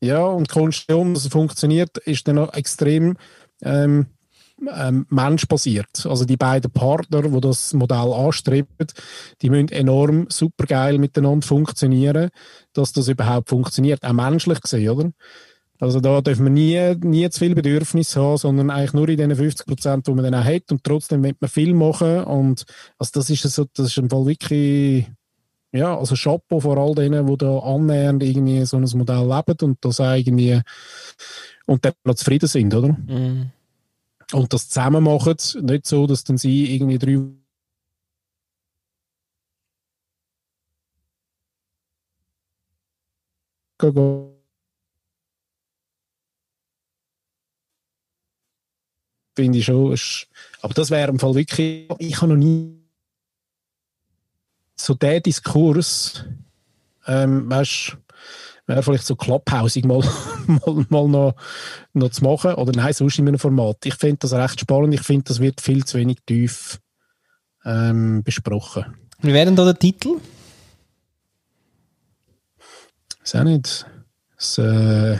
Ja, und die Konstellation, dass es funktioniert, ist dann auch extrem ähm, ähm, menschbasiert. Also die beiden Partner, die das Modell anstreben, die müssen enorm supergeil miteinander funktionieren, dass das überhaupt funktioniert. Auch menschlich gesehen, oder? Also da dürfen wir nie, nie zu viel Bedürfnis haben, sondern eigentlich nur in den 50 Prozent, die man dann auch hat und trotzdem will man viel machen und also das ist so, das ist im Fall wirklich ja, also Chapeau vor all denen, die da annähernd irgendwie so ein Modell leben und das irgendwie und dann noch zufrieden sind, oder? Mhm. Und das zusammen machen, nicht so, dass dann sie irgendwie drei finde ich schon, aber das wäre im Fall wirklich, ich habe noch nie so der Diskurs, ähm, weißt, wäre vielleicht so clubhausig mal, mal, mal noch, noch zu machen, oder nein, sonst in einem Format. Ich finde das recht spannend, ich finde, das wird viel zu wenig tief ähm, besprochen. Wie wäre denn da der Titel? Ist auch nicht. Das, äh,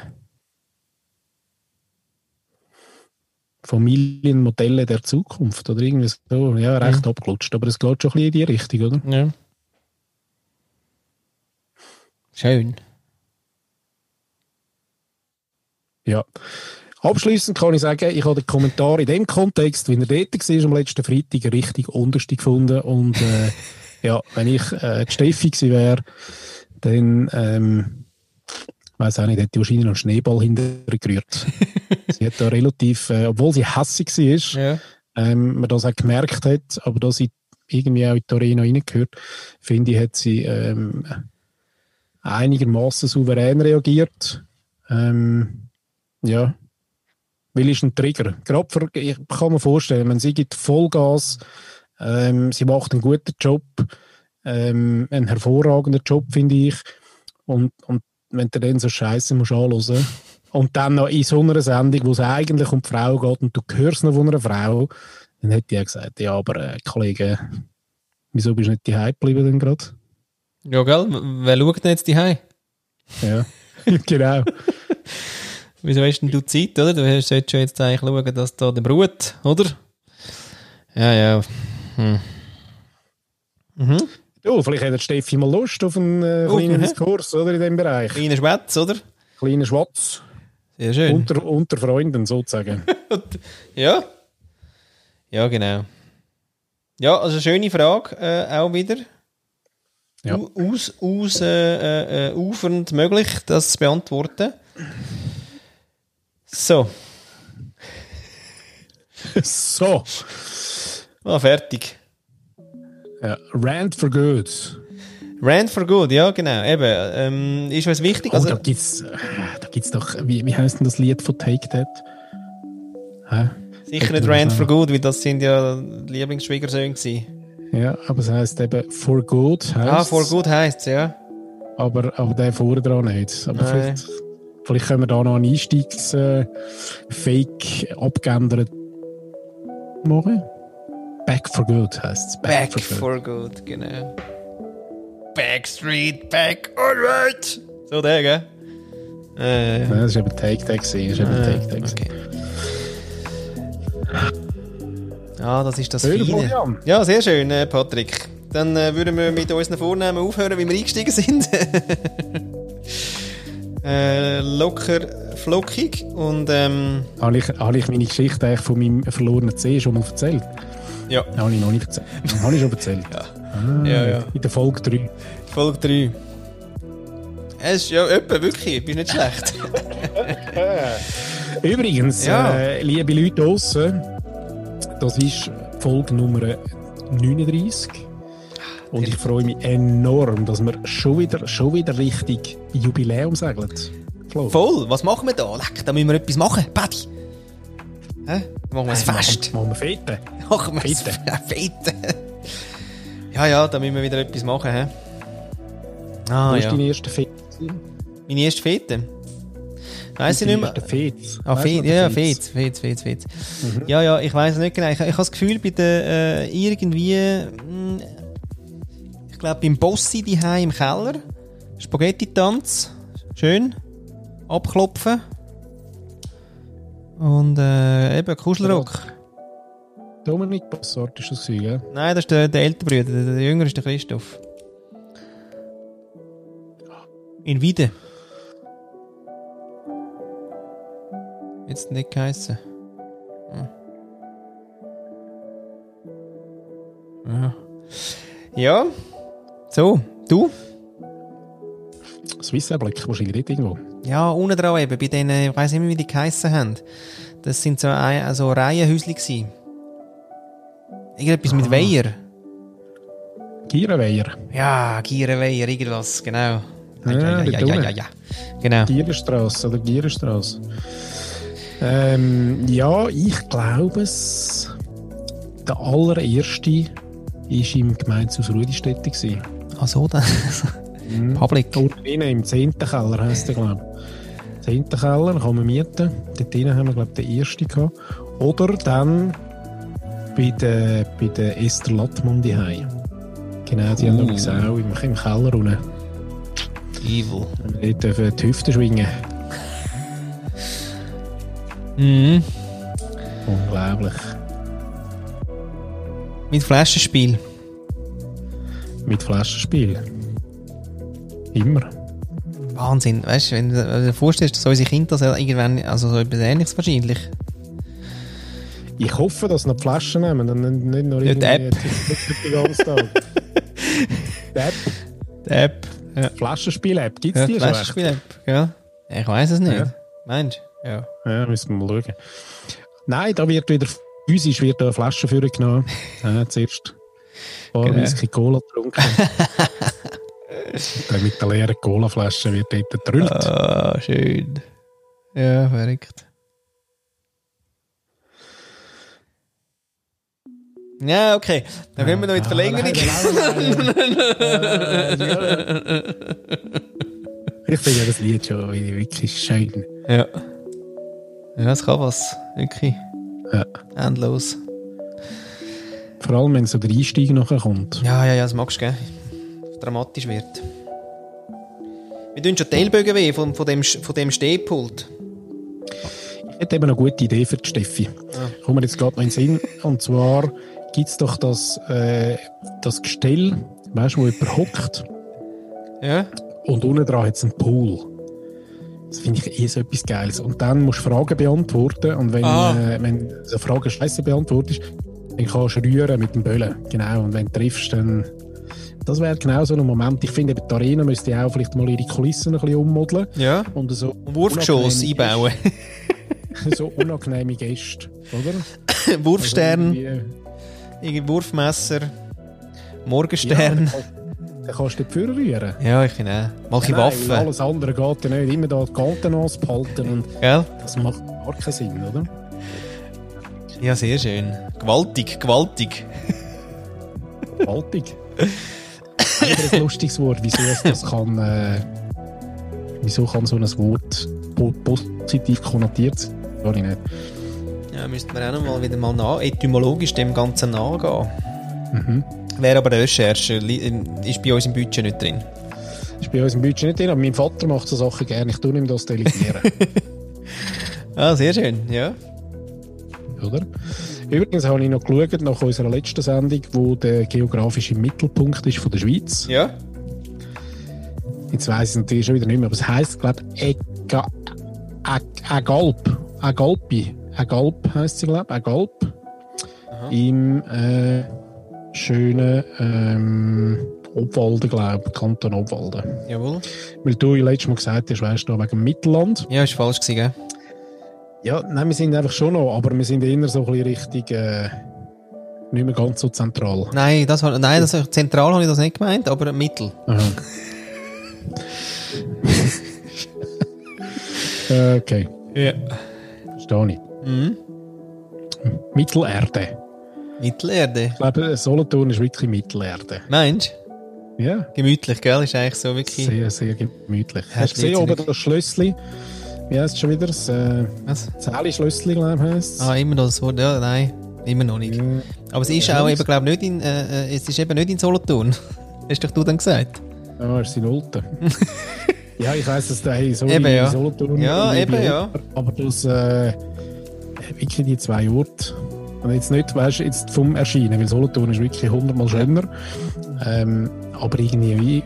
Familienmodelle der Zukunft oder irgendwie so. Ja, recht abgelutscht, aber es geht schon ein bisschen in die Richtung, oder? Ja. Schön. Ja. Abschließend kann ich sagen, ich habe den Kommentar in dem Kontext, wie er dort war, am letzten Freitag richtig unterste gefunden. Und äh, ja, wenn ich äh, die Steffi gewesen wäre, dann, ähm, weiß auch nicht, hätte ich wahrscheinlich noch einen Schneeball hintergerührt. sie hat da relativ, äh, obwohl sie hässig war, Ja. ähm, man das auch gemerkt hat, aber da sie irgendwie auch in die Arena reingehört, finde ich, hat sie ähm, einigermaßen souverän reagiert. Ähm, ja. Weil ist ein Trigger. Gerade für, ich kann mir vorstellen, wenn sie gibt Vollgas, ähm, sie macht einen guten Job, ähm, einen hervorragenden Job, finde ich. Und, und wenn du dann so Scheiße musst anhören und dann noch in so einer Sendung, wo es eigentlich um die Frau geht und du hörst noch von einer Frau, dann hätte ich gesagt, ja, aber äh, Kollege, wieso bist du nicht die geblieben denn gerade? Ja, gell? Wer schaut denn jetzt die Ja, genau. Wieso hast denn du Zeit, oder? Du solltest schon jetzt eigentlich schauen, dass da der Brut, oder? Ja, ja. Hm. Mhm. Ja, vielleicht hat Steffi mal Lust auf einen äh, kleinen Diskurs, oder, in diesem Bereich. Kleiner Schwätz, oder? Kleiner Schwatz. Sehr schön. Unter, unter Freunden, sozusagen. ja. Ja, genau. Ja, also schöne Frage, äh, auch wieder. Ja. Aus, aus äh, äh, ufernd möglich, das zu beantworten. So. so. Ah, fertig. Ja, Rand for Good. Rand for Good, ja, genau. Eben, ähm, ist was wichtig. Oh, also, da gibt's, äh, da gibt's doch, wie, wie heißt denn das Lied von Take That? Hä? Sicher nicht Rand for Good, weil das sind ja Lieblingsschwiegersöhne gewesen. Ja, aber es heisst eben For Good. Heisst, ah, For Good heisst es, ja. Aber, aber der vorne dran nicht. Aber vielleicht, vielleicht können wir da noch einen Einstiegs-Fake äh, abgeändert machen. Back for Good heisst es. Back, Back, for, good. for Good, genau. Backstreet Back, alright! So der, gell? Äh, Nein, das war eben Take Tag. Das ist eben äh, Take Tag. Okay. Ja, das ist das Höhle Feine. Ja, sehr schön, äh, Patrick. Dann äh, würden wir mit unseren Vornamen aufhören, wie wir eingestiegen sind. äh, locker, flockig und... Ähm, habe, ich, habe ich meine Geschichte eigentlich von meinem verlorenen C schon mal erzählt? Ja. Habe ich noch nicht erzählt. habe ich schon erzählt. ja. Ah, ja, ja. In der Folge 3. Folge 3. Es ist ja etwa wirklich, bist nicht schlecht. Übrigens, ja. äh, liebe Leute draußen, das ist Folge Nummer 39. Und ich freue mich enorm, dass wir schon wieder, schon wieder richtig Jubiläum segeln. Flo. Voll, was machen wir da? Leck, da müssen wir etwas machen. Paddy. Hä? Machen wir ein Fest. Machen wir Fete. Machen wir Fete. Fete. Ja, ja, da müssen wir wieder etwas machen. Hä? Ah, Wo ja. deine erste Fete? Meine erste Fete? Weiß ich nicht mehr. Fez. Ah, Fez, ja, Fez, Fez, Fez, Fez. Mhm. Ja, ja, ich weiß nicht genau. Ich, ich habe das Gefühl, bei der, äh, irgendwie, mh, hm, ich glaube, beim Bossi die im Keller, Spaghetti-Tanz, schön, abklopfen. Und, äh, eben, Kuschelrock. Dominik Bossart ist das gell? Nein, das ist der, der ältere Bruder, der, der jüngere ist der Christoph. In Wiede. Jetzt nicht geheissen. Hm. Ja. ja. So, du? Swiss Blick, wahrscheinlich nicht irgendwo. Ja, unten dran eben, bei denen, ich weiss nicht mehr, wie die geheissen haben. Das sind so, ein, so Reihenhäuschen gewesen. Irgendetwas ah. mit Weiher. Gierenweiher. Ja, Gierenweiher, irgendwas, genau. Ja, ja, ja, ja, ja, ja, Genau. Gierenstrasse oder Gierenstrasse. Ähm, ja, ich glaube es. Der allererste war im Gemeindehaus Rudistätte. Ach so, dann. Mhm. Public. Drinnen, im 10. Keller heisst der, glaube ich. 10. Keller, kann man mieten. Dort drinnen haben wir, glaube ich, den ersten gehabt. Oder dann bei der, bei der Esther Lattmann daheim. Genau, die uh. haben übrigens auch im, im Keller unten. Evil. Wir dürfen die Hüfte schwingen. Mhm. Unglaublich. Mit Flaschenspiel. Mit Flaschenspiel. Immer. Wahnsinn. Weißt du, wenn du dir vorstellst, dass unsere Kinder das irgendwann, also so etwas Ähnliches wahrscheinlich. Ich hoffe, dass sie noch die Flaschen nehmen und nicht nur ja, die ganze Tag. die App. Die App. Ja. Flaschenspiel-App, gibt es ja, die schon? Flaschenspiel-App, ja. Ich weiß es nicht. Ja. Meinst du? Ja. Ja, müssen wir mal schauen. Nein, da wird wieder physisch wird eine Flasche für genommen. ja, zuerst Oh, genau. Whisky Cola getrunken. dann mit der leeren Colaflasche wird dort getrüllt. Ah, schön. Ja, verrückt. Ja, okay. Dann können wir noch in die Verlängerung. ich finde ja das Lied schon wirklich schön. Ja. Ja, es kann was. Wirklich. Ja. Endlos. Vor allem, wenn so der Einstieg nachher kommt. Ja, ja, ja, das magst du, gell? Dramatisch wird. Wir tun schon die Ellbogen weh von, von, dem, von dem Stehpult. Ich hätte eben eine gute Idee für die Steffi. Ah. Kommt mir jetzt gerade noch in den Sinn. Und zwar gibt es doch das, äh, das Gestell, weißt du, wo jemand hockt Ja? und unten dran hat es einen Pool. Das finde ich eh so etwas Geiles. Und dann musst du Fragen beantworten und wenn, Ah. äh, wenn so Fragen scheiße beantwortest, dann kannst du rühren mit dem Böllen. Genau. Und wenn du triffst, dann. Das wäre genau so ein Moment. Ich finde, die Arena müsste auch vielleicht mal ihre Kulissen ein bisschen ummodeln. Ja. Und so Wurfgeschoss einbauen. So unangenehme Gäste, oder? Wurfstern, Also irgendwie- Wurfmesser, Ja, Morgenstern. dann kannst- dann kannst du die Führer rühren. Ja, ich finde auch. Mal ein weil Waffen. alles andere geht ja nicht. Immer da die Kontenance behalten und Gell? das macht gar keinen Sinn, oder? Ja, sehr schön. Gewaltig, gewaltig. Gewaltig. Ein lustiges Wort. Wieso es das kann, äh, wieso kann so ein Wort po positiv konnotiert sein? Gar nicht. Ja, müssten wir auch noch mal wieder mal nach, etymologisch dem Ganzen nachgehen. Mhm. Wäre aber eine Recherche, li- ist bei uns im Budget nicht drin. Ist bei uns im Budget nicht drin, aber mein Vater macht so Sachen gerne. Ich tue ihm das delegieren. Ah, sehr schön, ja. Oder? Übrigens habe ich noch geschaut nach unserer letzten Sendung, wo der geografische Mittelpunkt ist von der Schweiz. Ja? Jetzt weiss ich natürlich schon wieder nicht mehr, aber es heisst, glaube ich, Agalp. Agalpi. Agalp heisst sie, glaube ich. Agalp. Im äh, schönen ähm, Obwalden, glaube ich. Kanton Obwalden. Jawohl. Weil du ja letztes Mal gesagt hast, weißt du, wegen dem Mittelland. Ja, ist falsch gewesen, gell? Ja, nein, wir sind einfach schon noch, aber wir sind eher so ein bisschen Richtung, äh, nicht mehr ganz so zentral. Nein, das, nein das, zentral habe ich das nicht gemeint, aber Mittel. Okay, Ja. verstehe ich. Mhm. Mittelerde. Mittelerde. Ich glaube, Solothurn ist wirklich Mittelerde. Meinst du? Ja, Gemütlich, gell? Ist eigentlich so wirklich. sehr, sehr gemütlich. Ja, Hast du gesehen, oben das Schlössli? Wie heißt es schon wieder? Das äh, Was? Glaube ich, heisst es. Ah, immer noch das Wort. Ja, nein, immer noch nicht. Ja. Aber es ist Ja, auch eben, glaube nicht in, äh, äh, es ist eben nicht in Solothurn. Hast doch du dann gesagt? Ah, ist in Olten. ja, ich weiss, dass der hey, so Eben, in ja. Solothurn Ja, eben, ja. Aber das, äh, wirklich die zwei Orte. Und jetzt nicht, weißt jetzt vom Erscheinen, weil Solothurn ist wirklich hundertmal schöner. Ähm, aber irgendwie, wie,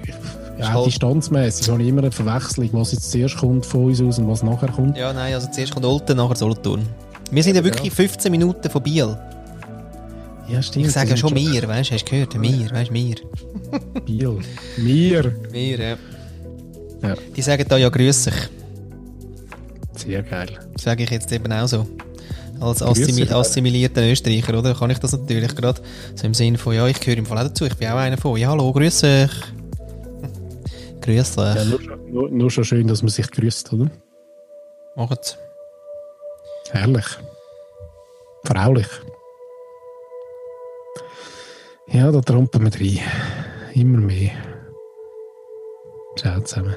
ja, halt- distanzmäßig habe ich immer eine Verwechslung, was jetzt zuerst kommt von uns aus und was nachher kommt. Ja, nein, also zuerst kommt Olten, nachher Solothurn. Wir sind ja wirklich 15 Minuten von Biel. Ja, stimmt. Ich sage ja das schon mir, weißt du, hast du gehört? Mir, weißt du, mir. Biel. Wir. Mir, ja. Ja. Die sagen da ja grüß sich. Sehr geil. Sage ich jetzt eben auch so. Als Grüß assimi dich. assimilierter Österreicher, oder? Kann ich das natürlich gerade so im Sinn von, ja, ich gehöre im Fall auch dazu, ich bin auch einer von, ja, hallo, grüß dich. Grüß dich. Ja, nur, schon- nur, nur schon schön, dass man sich grüßt, oder? Macht's. Herrlich. Fraulich. Ja, da trampen wir rein. Immer mehr. Ciao zusammen.